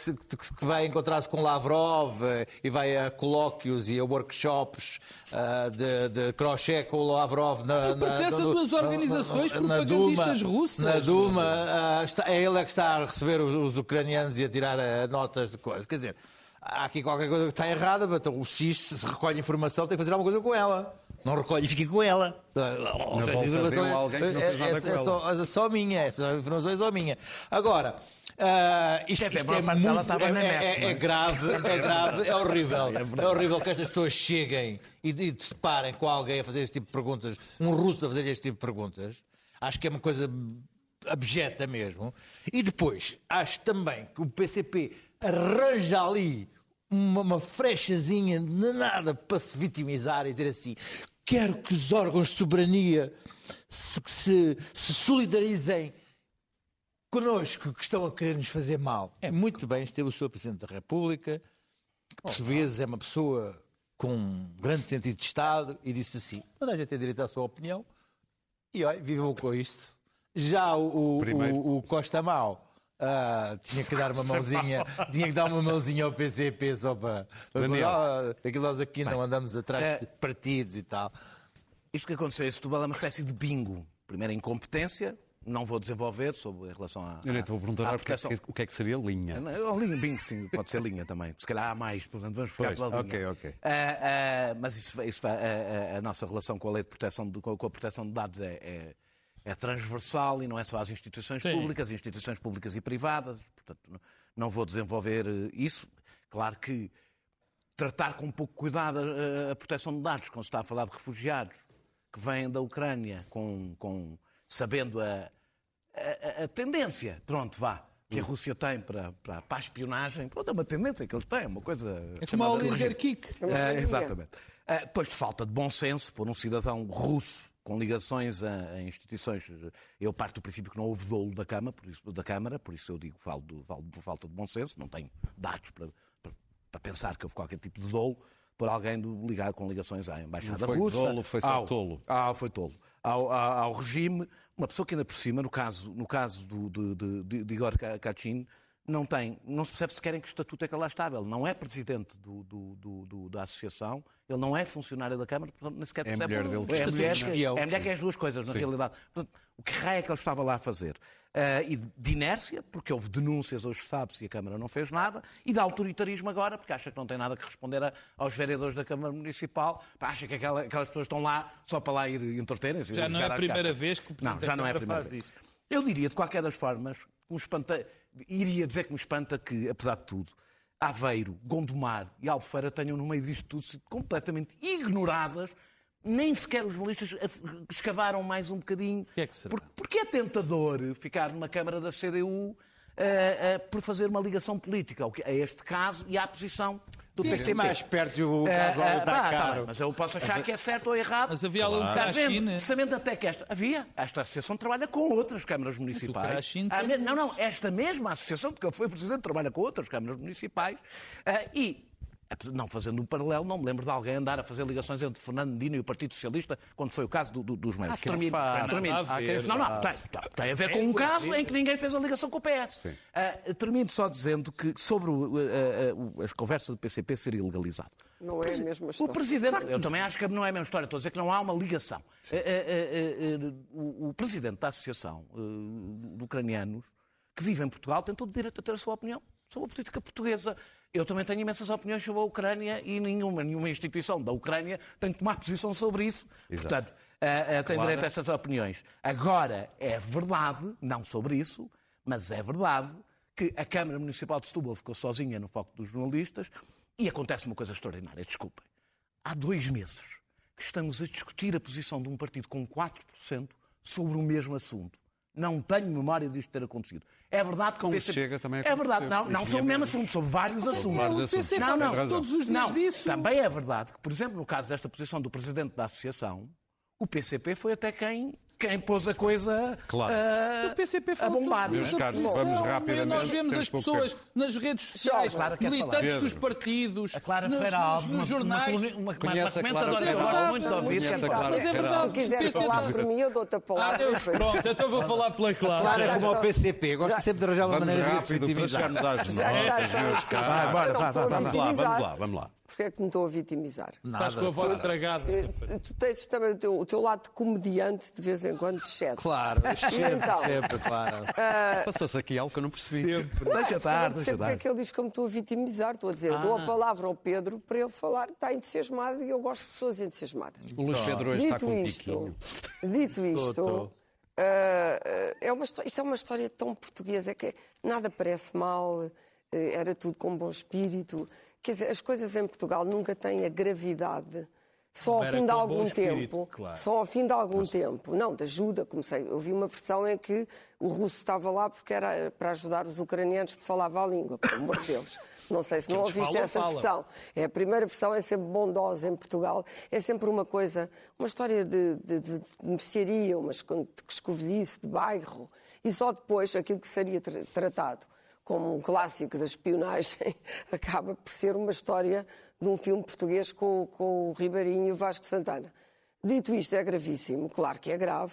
S4: que vai encontrar-se com Lavrov eh, e vai a colóquios e a workshops ah, de, de crochê com o Lavrov na,
S5: Ele pertence a duas organizações
S4: no- na
S5: propagandistas
S4: Duma,
S5: russas.
S4: Na Duma, ah, está- é ele é que está a receber os, os ucranianos e a tirar ah, notas de coisas. Quer dizer, há aqui qualquer coisa que está errada, mas então o SIS, se recolhe informação, tem que fazer alguma coisa com ela. Não recolhe e fica com ela. Ou seja, informação
S1: deu alguém que não fez nada
S4: é,
S1: com
S4: é
S1: ela.
S4: só, é só minha, essa informação é só minha. Agora, ah, isto, isto é, muito, é, é- é-
S8: é?
S4: é grave, é grave, é horrível. É horrível que estas pessoas cheguem e, e se deparem com alguém a fazer este tipo de perguntas, um russo a fazer este tipo de perguntas. Acho que é uma coisa abjeta mesmo. E depois, acho também que o PCP arranja ali uma, uma frechazinha de nada para se vitimizar e dizer assim: quero que os órgãos de soberania se, se, se solidarizem connosco que estão a querer nos fazer mal. É muito bem, esteve o Sr. Presidente da República, que por vezes é uma pessoa com um grande sentido de Estado, e disse assim: toda a gente tem direito à sua opinião, e olha, vivam com isto. Já o, o- o- o Costa Mal. ah, tinha que dar uma mãozinha, tinha que dar uma mãozinha ao PCP só para. para
S1: Daniel.
S4: É que nós aqui não andamos atrás
S8: é-
S4: de partidos e tal.
S8: Isto que aconteceu em Setúbal é uma espécie de bingo. Primeiro, a incompetência. Não vou desenvolver sobre em relação à.
S1: Eu nem te vou perguntar
S8: à
S1: o que, é, que- o que é que seria linha.
S8: Não, linha, bingo, sim, pode ser linha também. Se calhar há mais, portanto vamos ficar
S1: Pois,
S8: pela linha.
S1: ok, ok.
S8: Ah, ah, mas isso, isso a, a- a nossa relação com a lei de proteção de, com a proteção de dados é, é- é transversal e não é só às instituições
S5: Sim.
S8: públicas, instituições públicas e privadas. Portanto, não- vou desenvolver eh, isso. Claro que tratar com um pouco de cuidado a, a proteção de dados, quando se está a falar de refugiados que vêm da Ucrânia, com, com- sabendo a, a- a- a tendência, pronto, vá, que a Rússia tem para, para, para a espionagem, pronto, é uma tendência que eles têm, uma coisa.
S5: É como
S8: regime.
S5: Oliver Kick.
S6: É
S8: É, exatamente. Ah, depois de falta de bom senso, por um cidadão russo com ligações a, a instituições, eu parto do princípio que não houve dolo da Câmara, por isso, da Câmara, por isso eu digo falo, do, falo por falta de bom senso, não tenho dados para, para, para pensar que houve qualquer tipo de dolo por alguém do, ligado com ligações à Embaixada
S1: Não foi
S8: Russa.
S1: dolo, foi só
S8: ao-
S1: tolo.
S8: Ah, foi tolo. Ao, ao- ao regime, uma pessoa que ainda por cima, no caso, no caso do, de, de- de- de Igor Kachin, não tem, não se percebe sequer em que estatuto é que ele lá estava. Ele não é presidente do- do- do- do- da associação, ele não é funcionário da Câmara, portanto, nem sequer
S1: É
S8: percebe.
S1: mulher dele que
S8: é mulher,
S4: tudo espião.
S8: é mulher que é as duas coisas, na realidade. Portanto, o que raio é que ele estava lá a fazer? Ah, e de inércia, porque houve denúncias hoje sabe-se e a Câmara não fez nada, e de autoritarismo agora, porque acha que não tem nada que responder a- aos vereadores da Câmara Municipal, acha que aquela- aquelas pessoas estão lá só para lá ir entreterem-se.
S5: Já não é a primeira
S8: cartas.
S5: vez que o Presidente
S8: Não, já
S5: da
S8: não é a
S5: Câmara
S8: primeira
S5: faz
S8: vez.
S5: isso.
S8: Eu diria, de qualquer das formas, me espanta... iria dizer que me espanta que, apesar de tudo, Aveiro, Gondomar e Albufeira tenham no meio disto tudo sido completamente ignoradas. Nem sequer os jornalistas escavaram mais um bocadinho.
S5: que é que será?
S8: Por- porque é tentador ficar numa Câmara da CDU eh, eh, por fazer uma ligação política a este caso e à posição do
S4: Podia
S8: PCP.
S4: mais perto o casal
S8: eh,
S4: está
S8: pá, tá mas eu posso achar que é certo ou errado.
S5: Mas havia algum
S8: Está a ver?
S5: Carachine?
S8: Precisamente até que esta. Havia. Esta associação trabalha com outras câmaras municipais.
S5: Carachine
S8: Ah, Não, não. Esta mesma associação de que ele foi presidente trabalha com outras câmaras municipais. ah, e não fazendo um paralelo, não me lembro de alguém andar a fazer ligações entre Fernando Medina e o Partido Socialista, quando foi o caso do- do- dos médicos.
S5: quem
S8: Termino,
S5: faz.
S8: termino.
S5: Ver.
S8: Não, não, tem, tem- a ver com um caso em que ninguém fez a ligação com o PS.
S1: Sim.
S8: Ah, termino só dizendo que sobre o- ah, ah, o- as conversas do PCP seria legalizado.
S6: Não é a mesma
S8: O
S6: história.
S8: Presidente, eu também acho que não é a mesma história, estou a dizer que não há uma ligação. Eh, eh, eh, o, o Presidente da Associação de Ucranianos, que vive em Portugal, tem todo o direito a ter a sua opinião sobre a política portuguesa. Eu também tenho imensas opiniões sobre a Ucrânia e nenhuma, nenhuma instituição da Ucrânia tem que tomar posição sobre isso.
S1: Exato.
S8: Portanto, eh, eh, tem direito a essas opiniões. Agora, é verdade, não sobre isso, mas é verdade que a Câmara Municipal de Setúbal ficou sozinha no foco dos jornalistas e acontece uma coisa extraordinária, desculpem. Há dois meses que estamos a discutir a posição de um partido com 4% sobre o mesmo assunto. Não tenho memória disto ter acontecido. É verdade que o.
S1: Chega também
S8: É verdade, não, não sobre o mesmo assunto, sobre vários assuntos.
S1: vários assuntos.
S8: Não, não.
S5: todos os dias
S8: Não,
S5: disso.
S8: Também é verdade que, por exemplo, no caso desta posição do presidente da associação, o PCP foi até quem, quem pôs a coisa
S1: Claro.
S8: ah,
S5: O PCP
S8: a bombar.
S1: Meus caros, vamos rapidamente,
S5: Nós vemos as pessoas
S1: tempo.
S5: nas redes sociais,
S6: Clara
S8: falar.
S5: militantes dos partidos,
S8: A Clara
S5: nos,
S8: Alves,
S5: nos jornais.
S8: uma, uma,
S1: a Clara
S8: comentadora que
S5: Ferreira
S8: eu gosto
S5: Alves?
S8: muito
S1: a
S8: é
S1: Clara
S5: Mas é verdade,
S6: Se tu quiseres falar por mim, eu dou-te a
S5: Ah,
S6: palavra.
S5: eu- pronto, então vou falar pela Clara.
S9: É
S6: já
S9: como ao
S6: está.
S9: PCP. Gosta
S6: Já-
S9: sempre de arranjar uma
S1: Vamos
S9: maneira de
S1: rápido para chegarmos às notas, meus caros.
S6: a
S8: vá,
S1: Vamos vamos lá, vamos lá.
S6: Porquê é que me estou a vitimizar?
S5: Estás com a voz estragada.
S6: Eh, Tu tens também o teu, o teu lado de comediante de vez em quando excede.
S9: Claro, sempre,
S6: Então.
S9: sempre, claro.
S1: Passou-se aqui algo que eu não percebi.
S8: Deixa estar, deixa
S6: percebo porque é
S8: estar.
S6: que ele diz que eu me estou a vitimizar. Estou a dizer, eu dou a palavra ao Pedro para ele falar. Está entusiasmado e eu gosto de pessoas entusiasmadas.
S1: O Luís Pedro hoje está
S6: Dito
S1: com um
S6: isto,
S1: tiquinho.
S6: dito isto,
S9: tô.
S6: ah, ah, é uma, isto é uma história tão portuguesa é que nada parece mal, era tudo com bom espírito. Quer dizer, as coisas em Portugal nunca têm a gravidade. Só ao fim de algum
S5: espírito,
S6: tempo,
S5: claro.
S6: só ao fim de algum tempo, não, de ajuda, comecei, eu vi uma versão em que o russo estava lá porque era para ajudar os ucranianos porque falava a língua, pelo amor de Deus. Não sei se não ouviste
S5: falam,
S6: essa
S5: falam.
S6: versão. É a primeira versão, é sempre bondosa em Portugal. É sempre uma coisa, uma história de, de, de, de mercearia, uma esco- de escovilhice, de bairro. E só depois, aquilo que seria tra- tratado como um clássico da espionagem, acaba por ser uma história de um filme português com, com o Ribeirinho e o Vasco Santana. Dito isto, é gravíssimo, claro que é grave.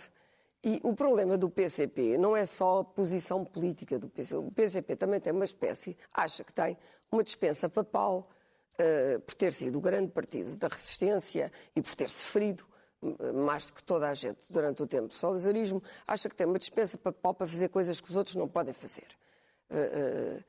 S6: E o problema do PCP não é só a posição política do PCP. O PCP também tem uma espécie, acha que tem, uma dispensa papal eh, por ter sido o grande partido da resistência e por ter sofrido eh, mais do que toda a gente durante o tempo do solidarismo, acha que tem uma dispensa papal para fazer coisas que os outros não podem fazer. Eh,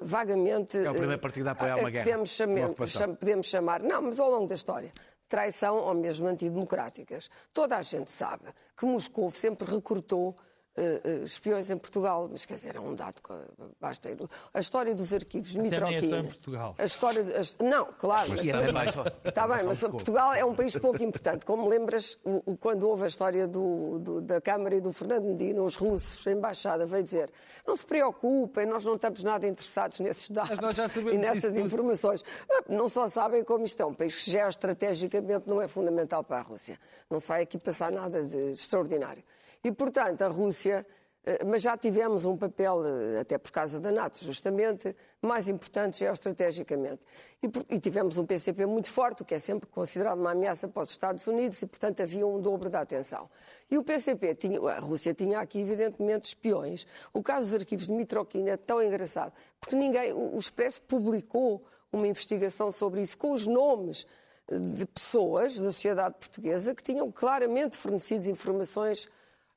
S6: vagamente.
S8: É o primeiro
S6: eh,
S8: partido a apoiar uma guerra,
S6: Podemos chamar,
S8: uma
S6: podemos chamar, não, mas ao longo da história, traição ou mesmo antidemocráticas. Toda a gente sabe que Moscou sempre recrutou eh, eh, espiões em Portugal, mas quer dizer, é um dado que basta ir. A história dos arquivos de
S5: nem é
S6: Mitroquina.
S5: em Portugal.
S6: A história de- as- não, claro, mas,
S8: E até mais só-
S6: Está bem, mas Portugal é um país pouco importante. Como lembras, o- o- quando houve a história do- do- da Câmara e do Fernando Medina, os russos, a embaixada veio dizer: não se preocupem, nós não estamos nada interessados nesses dados
S5: nós já sabemos
S6: e nessas
S5: tudo.
S6: informações. Ah, Não só sabem como isto é um país que geoestrategicamente não é fundamental para a Rússia. Não se vai aqui passar nada de extraordinário. E, portanto, a Rússia. eh, Mas já tivemos um papel, eh, até por causa da NATO, justamente, mais importante geoestrategicamente. E, e tivemos um PCP muito forte, o que é sempre considerado uma ameaça para os Estados Unidos, e, portanto, havia um dobro da atenção. E o PCP, tinha, a Rússia tinha aqui, evidentemente, espiões. O caso dos arquivos de Mitroquina é tão engraçado, porque ninguém, o Expresso publicou uma investigação sobre isso, com os nomes de pessoas da sociedade portuguesa que tinham claramente fornecido informações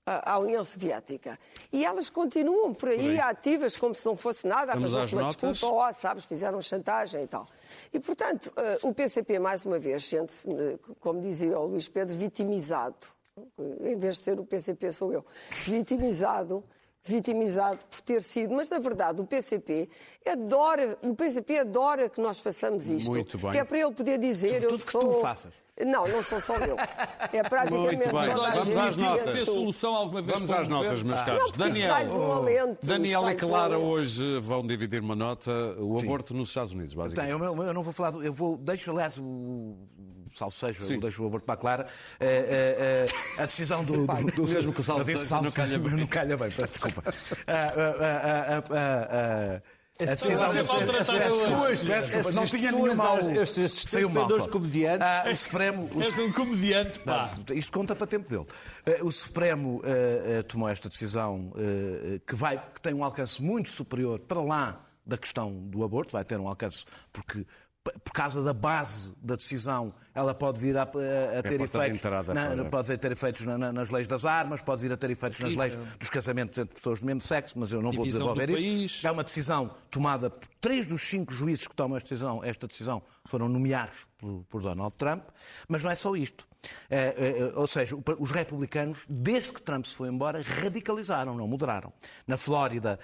S6: à União Soviética. E elas continuam por aí, ativas, como se não fosse nada, arranjou-se
S1: às
S6: uma desculpa, oh, sabes, fizeram chantagem e tal. E, portanto, eh, o PCP, mais uma vez, sente-se, eh, como dizia o Luís Pedro, vitimizado. Em vez de ser o PCP, sou eu. Vitimizado vitimizado por ter sido, mas na verdade o PCP adora, o PCP adora que nós façamos isto,
S1: Muito bem.
S6: que é para ele poder dizer eu
S8: Sobretudo que
S6: sou
S8: tu faças.
S6: Não, não sou só eu. É praticamente
S1: Muito bem.
S6: toda a
S1: Vamos
S6: gente
S1: às notas.
S5: solução alguma vez
S1: Vamos às notas, meus
S6: Não,
S1: caros.
S6: isto dá-lhes um
S1: Daniel,
S6: alento,
S1: Daniel e
S6: um
S1: Clara
S6: alento.
S1: hoje vão dividir uma nota, o aborto nos Estados Unidos,
S8: Tem,
S1: basicamente.
S8: eu, eu não vou falar, do- eu vou, deixo aliás o, salvo seja,
S1: Sim.
S8: eu deixo o aborto para a Clara, eh, eh, eh, a decisão do, do, do
S1: Mesmo que o salvo não calha bem.
S8: não calha bem, peço desculpa. Ah, A decisão
S5: maltratar
S8: Peço desculpa,
S5: hoje.
S8: peço desculpa, não
S10: Esses
S8: tinha
S10: tuas-
S8: nenhum mal.
S10: estes- estes
S8: Saiu mal.
S10: dois comediantes.
S8: Ah, o Supremo. o
S5: És um comediante, pá.
S8: Não, isto conta para tempo dele. Eh, O Supremo eh, eh, tomou esta decisão que, vai, que tem um alcance muito superior para lá da questão do aborto, vai ter um alcance porque por causa da base da decisão, ela pode vir a, a- a ter
S1: É de
S8: efeitos,
S1: entrada
S8: na-
S1: para-
S8: pode ter efeitos na- na- nas leis das armas, pode vir a ter efeitos nas leis dos casamentos entre pessoas do mesmo sexo, mas eu não vou
S5: Divisão do
S8: desenvolver
S5: país.
S8: isso. É uma decisão tomada por três dos cinco juízes que tomam esta decisão, esta decisão foram nomeados por, por Donald Trump, mas não é só isto. É, é, é, ou seja, os republicanos, desde que Trump se foi embora, radicalizaram, não moderaram. Na Flórida,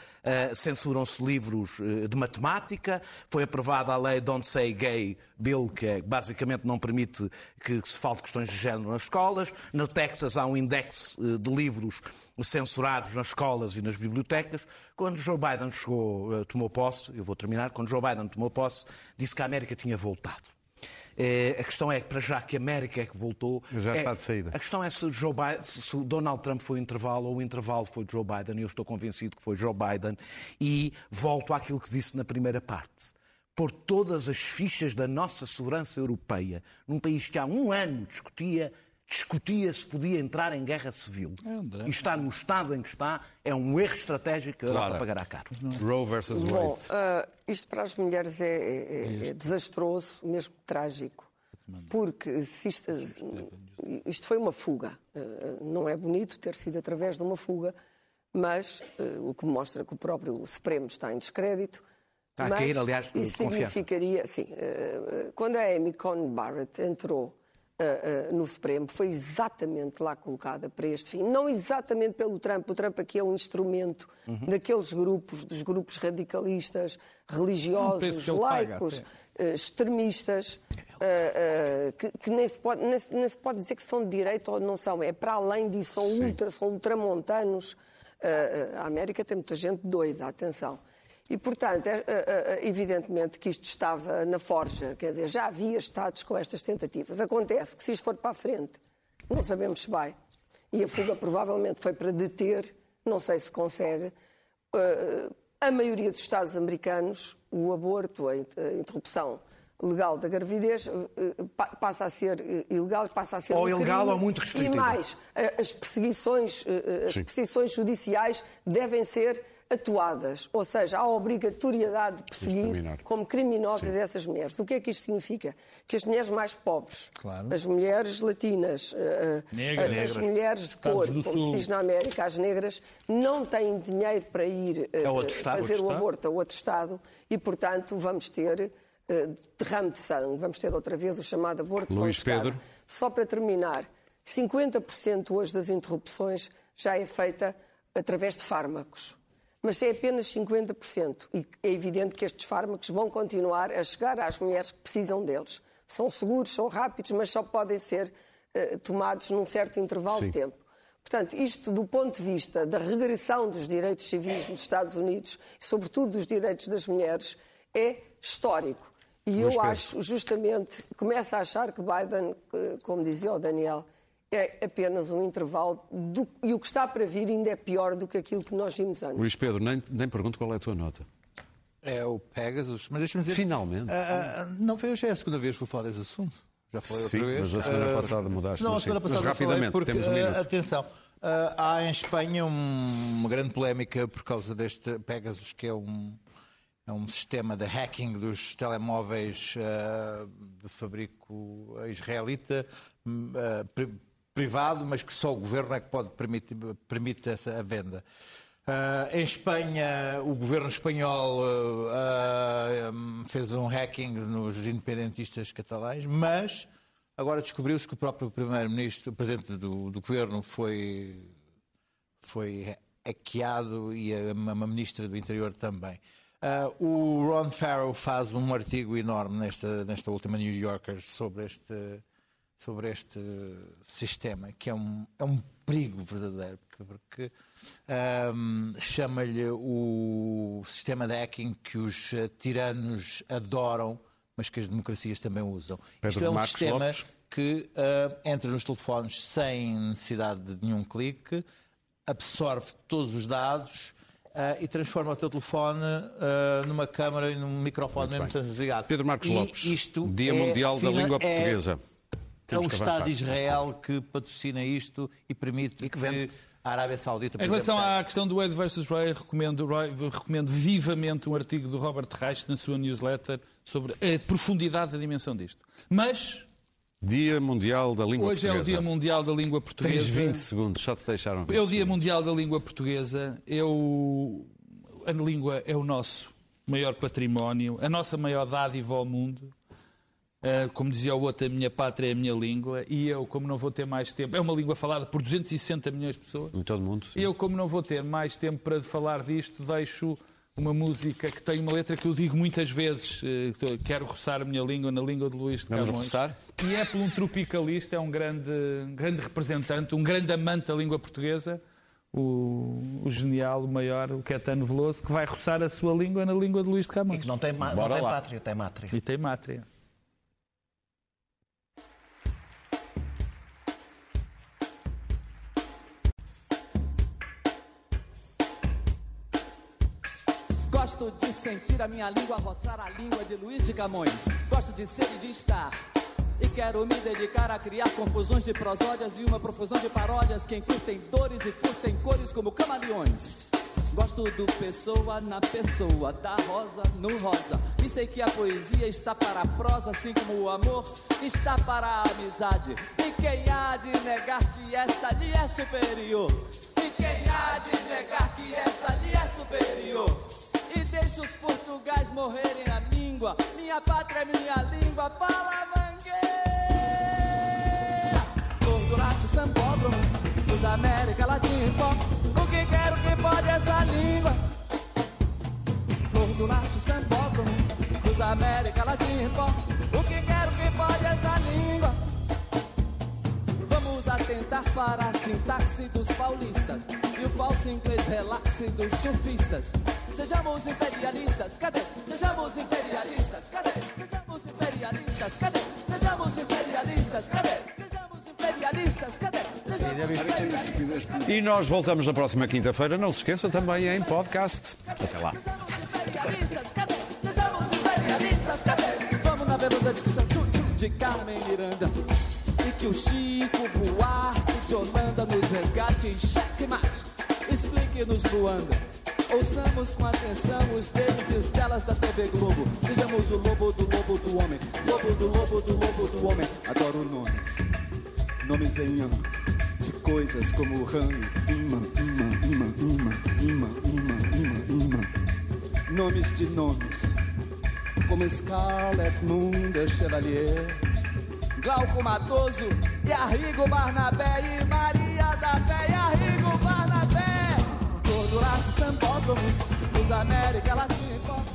S8: censuram-se livros de matemática, foi aprovada a lei Don't Say Gay Bill, que basicamente não permite que, se fale de questões de género nas escolas. No Texas há um index de livros censurados nas escolas e nas bibliotecas. Quando Joe Biden chegou, tomou posse, eu vou terminar, quando Joe Biden tomou posse, disse que a América tinha voltado. Eh, a questão é que, para já que a América é que voltou.
S1: Já
S8: é-
S1: está de saída.
S8: A questão é se, Joe Biden, se o Donald Trump foi o intervalo ou o intervalo foi Joe Biden, e eu estou convencido que foi Joe Biden. E volto àquilo que disse na primeira parte. Por todas as fichas da nossa segurança europeia, num país que há um ano discutia, discutia se podia entrar em guerra civil
S5: drama.
S8: e estar no estado em que está, é um erro estratégico que a Europa pagará caro.
S1: Roe versus
S6: Bom,
S1: Wade.
S6: Isto para as mulheres é, é- é desastroso, mesmo trágico. Porque isto, isto foi uma fuga. Ah, Não é bonito ter sido através de uma fuga, mas ah, o que mostra que o próprio Supremo está em descrédito.
S8: Está a cair, aliás, de
S6: isso significaria, sim, ah, quando a Amy Coney Barrett entrou ah, no Supremo, foi exatamente lá colocada para este fim. Não exatamente pelo Trump. O Trump aqui é um instrumento
S8: Uhum.
S6: daqueles grupos, dos grupos radicalistas, religiosos,
S5: ele paga,
S6: laicos,
S5: até.
S6: eh, extremistas, eh, que, que nem, se pode, nem, se- nem se pode dizer que são de direita ou não são. É para além disso, são, ultra, são ultramontanos. A América tem muita gente doida, atenção. E, portanto, é, eh, eh, evidentemente que isto estava na forja, quer dizer, já havia Estados com estas tentativas. Acontece que se isto for para a frente, não sabemos se vai. E a fuga provavelmente foi para deter, não sei se consegue, eh, a maioria dos Estados americanos, o aborto, a in- a interrupção legal da gravidez, eh, pa- passa a ser ilegal, passa a ser
S8: Ou
S6: um
S8: ilegal
S6: crime.
S8: ou muito
S6: E
S8: restritiva.
S6: mais, as perseguições, eh, as
S1: Sim.
S6: perseguições judiciais devem ser atuadas, ou seja, há a obrigatoriedade de perseguir como criminosas essas mulheres. O que é que isto significa? Que as mulheres mais pobres,
S5: Claro.
S6: as mulheres latinas, eh, eh,
S5: Negras.
S6: as
S5: Negras.
S6: mulheres de cor, como
S5: Sul.
S6: se diz na América, as negras, não têm dinheiro para ir eh,
S8: outro Estado.
S6: fazer
S8: Outro
S6: o
S8: Estado.
S6: aborto a outro Estado e, portanto, vamos ter derrame de sangue, vamos ter outra vez o chamado aborto
S1: Luís. Pedro.
S6: Só para terminar, 50% hoje das interrupções já é feita através de fármacos. Mas é apenas 50%. E é evidente que estes fármacos vão continuar a chegar às mulheres que precisam deles. São seguros, são rápidos, mas só podem ser eh, tomados num certo intervalo
S1: Sim.
S6: de tempo. Portanto, isto do ponto de vista da regressão dos direitos civis nos Estados Unidos, sobretudo dos direitos das mulheres, é histórico. E eu acho, justamente, começo a achar que Biden, eh, como dizia o Daniel, é apenas um intervalo do- e o que está para vir ainda é pior do que aquilo que nós vimos antes.
S1: Luís Pedro, nem, nem pergunto qual é a tua nota.
S4: É o Pegasus. Mas deixa-me dizer.
S1: Finalmente.
S4: Ah, ah, não foi hoje, é a segunda vez que vou falar desse assunto. Já falei
S1: Sim,
S4: outra vez.
S1: mas a semana
S4: Ah,
S1: passada mudaste,
S4: Não, a
S1: mas sim.
S4: semana
S1: Mas
S4: passada falei
S1: rapidamente,
S4: porque,
S1: temos um
S4: ah,
S1: minuto.
S4: atenção, ah, há em Espanha um- uma grande polémica por causa deste Pegasus, que é um, é um sistema de hacking dos telemóveis ah, de fabrico israelita, ah, pri- privado, mas que só o governo é que pode permitir permite essa a venda. Ah, em Espanha, o governo espanhol ah, fez um hacking nos independentistas catalães, mas agora descobriu-se que o próprio primeiro-ministro, o presidente do, do governo, foi, foi hackeado e a, uma ministra do interior também. Ah, o Ron Farrow faz um artigo enorme nesta, nesta última New Yorker sobre este, sobre este sistema, que é um, é um perigo verdadeiro, porque, porque ahm, chama-lhe o sistema de hacking que os eh, tiranos adoram, mas que as democracias também usam.
S1: Pedro
S4: Isto é um
S1: Marcos
S4: sistema
S1: Lopes.
S4: que ah, entra nos telefones sem necessidade de nenhum clique, absorve todos os dados
S9: ah, e transforma o teu telefone ah, numa câmara e num microfone mesmo desligado.
S1: Pedro Marcos
S9: E
S1: Lopes, Dia
S9: é
S1: Mundial da Língua
S9: é-
S1: Portuguesa.
S9: É o
S1: que
S9: Estado
S1: avançar.
S9: de Israel que patrocina isto e permite que, a Arábia Saudita...
S5: Em relação
S9: exemplo,
S5: à questão do Wade versus Roy, recomendo, Roy- recomendo vivamente um artigo do Robert Reich na sua newsletter sobre a profundidade da dimensão disto. Mas
S1: Dia Mundial da Língua
S5: hoje é o
S1: Portuguesa.
S5: Dia Mundial da Língua
S1: Tens
S5: Portuguesa.
S1: 20 segundos, só te deixaram 20
S5: É o Dia
S1: segundos.
S5: Mundial da Língua Portuguesa. Eu... A língua é o nosso maior património, a nossa maior dádiva ao mundo. Uh, como dizia o outro, a minha pátria é a minha língua. E eu, como não vou ter mais tempo... É uma língua falada por 260 milhões de pessoas.
S1: Em todo o mundo. sim.
S5: E eu, como não vou ter mais tempo para falar disto, deixo uma música que tem uma letra que eu digo muitas vezes. eh, que Quero roçar a minha língua na língua de Luís de
S1: Vamos
S5: Camões.
S1: roçar?
S5: E é por um tropicalista, é um grande, grande representante, um grande amante da língua portuguesa, o, o genial, o maior, o Caetano Veloso, que vai roçar a sua língua na língua de Luís de
S8: E
S5: Camões.
S8: que não tem, não tem
S1: lá.
S8: pátria, tem mátria.
S5: E tem mátria.
S11: Gosto de sentir a minha língua roçar a língua de Luiz de Camões. Gosto de ser e de estar. E quero me dedicar a criar confusões de prosódias e uma profusão de paródias que encurtem dores e furtem cores como camaleões. Gosto do pessoa na pessoa, da rosa no rosa. E sei que a poesia está para a prosa, assim como o amor está para a amizade. E quem há de negar que esta lhe é superior? E quem há de negar que esta lhe é superior? E deixa os portugais morrerem a língua. Minha pátria é minha língua, fala mangueira. Gordoraço, sambódromo, dos América Latina. O que quero que pode essa língua? Flor do laço, sambódromo, dos América Latina. O que quero que pode essa língua? Vamos atentar para a sintaxe dos paulistas e o falso inglês relaxe dos surfistas. Sejamos imperialistas, cadê? Sejamos imperialistas, cadê? Sejamos imperialistas, cadê? Sejamos imperialistas, cadê? Sejamos imperialistas, cadê? Sejamos imperialistas.
S1: E nós voltamos na próxima quinta-feira. Não se esqueça também em podcast. Até lá.
S11: imperialistas, cadê? Sejamos imperialistas, cadê? Vamos na veluda de São de Carmen Miranda. E que o Chico Buarque de Holanda nos resgate checkmate. Explique-nos Luanda. Ouçamos com atenção os deles e os delas da TV Globo. Sejamos o lobo do lobo do homem. Lobo do lobo do lobo do homem. Adoro nomes. Nomes em am. De coisas como ranho, imã, imã, imã, imã, imã, imã, imã, imã. Nomes de nomes. Como Scarlett Moon de Chevalier. Glauco Matoso e Arrigo Barnabé e Maria da Fé e Arrigo do nosso sambódromo, dos América Latina e Portugal.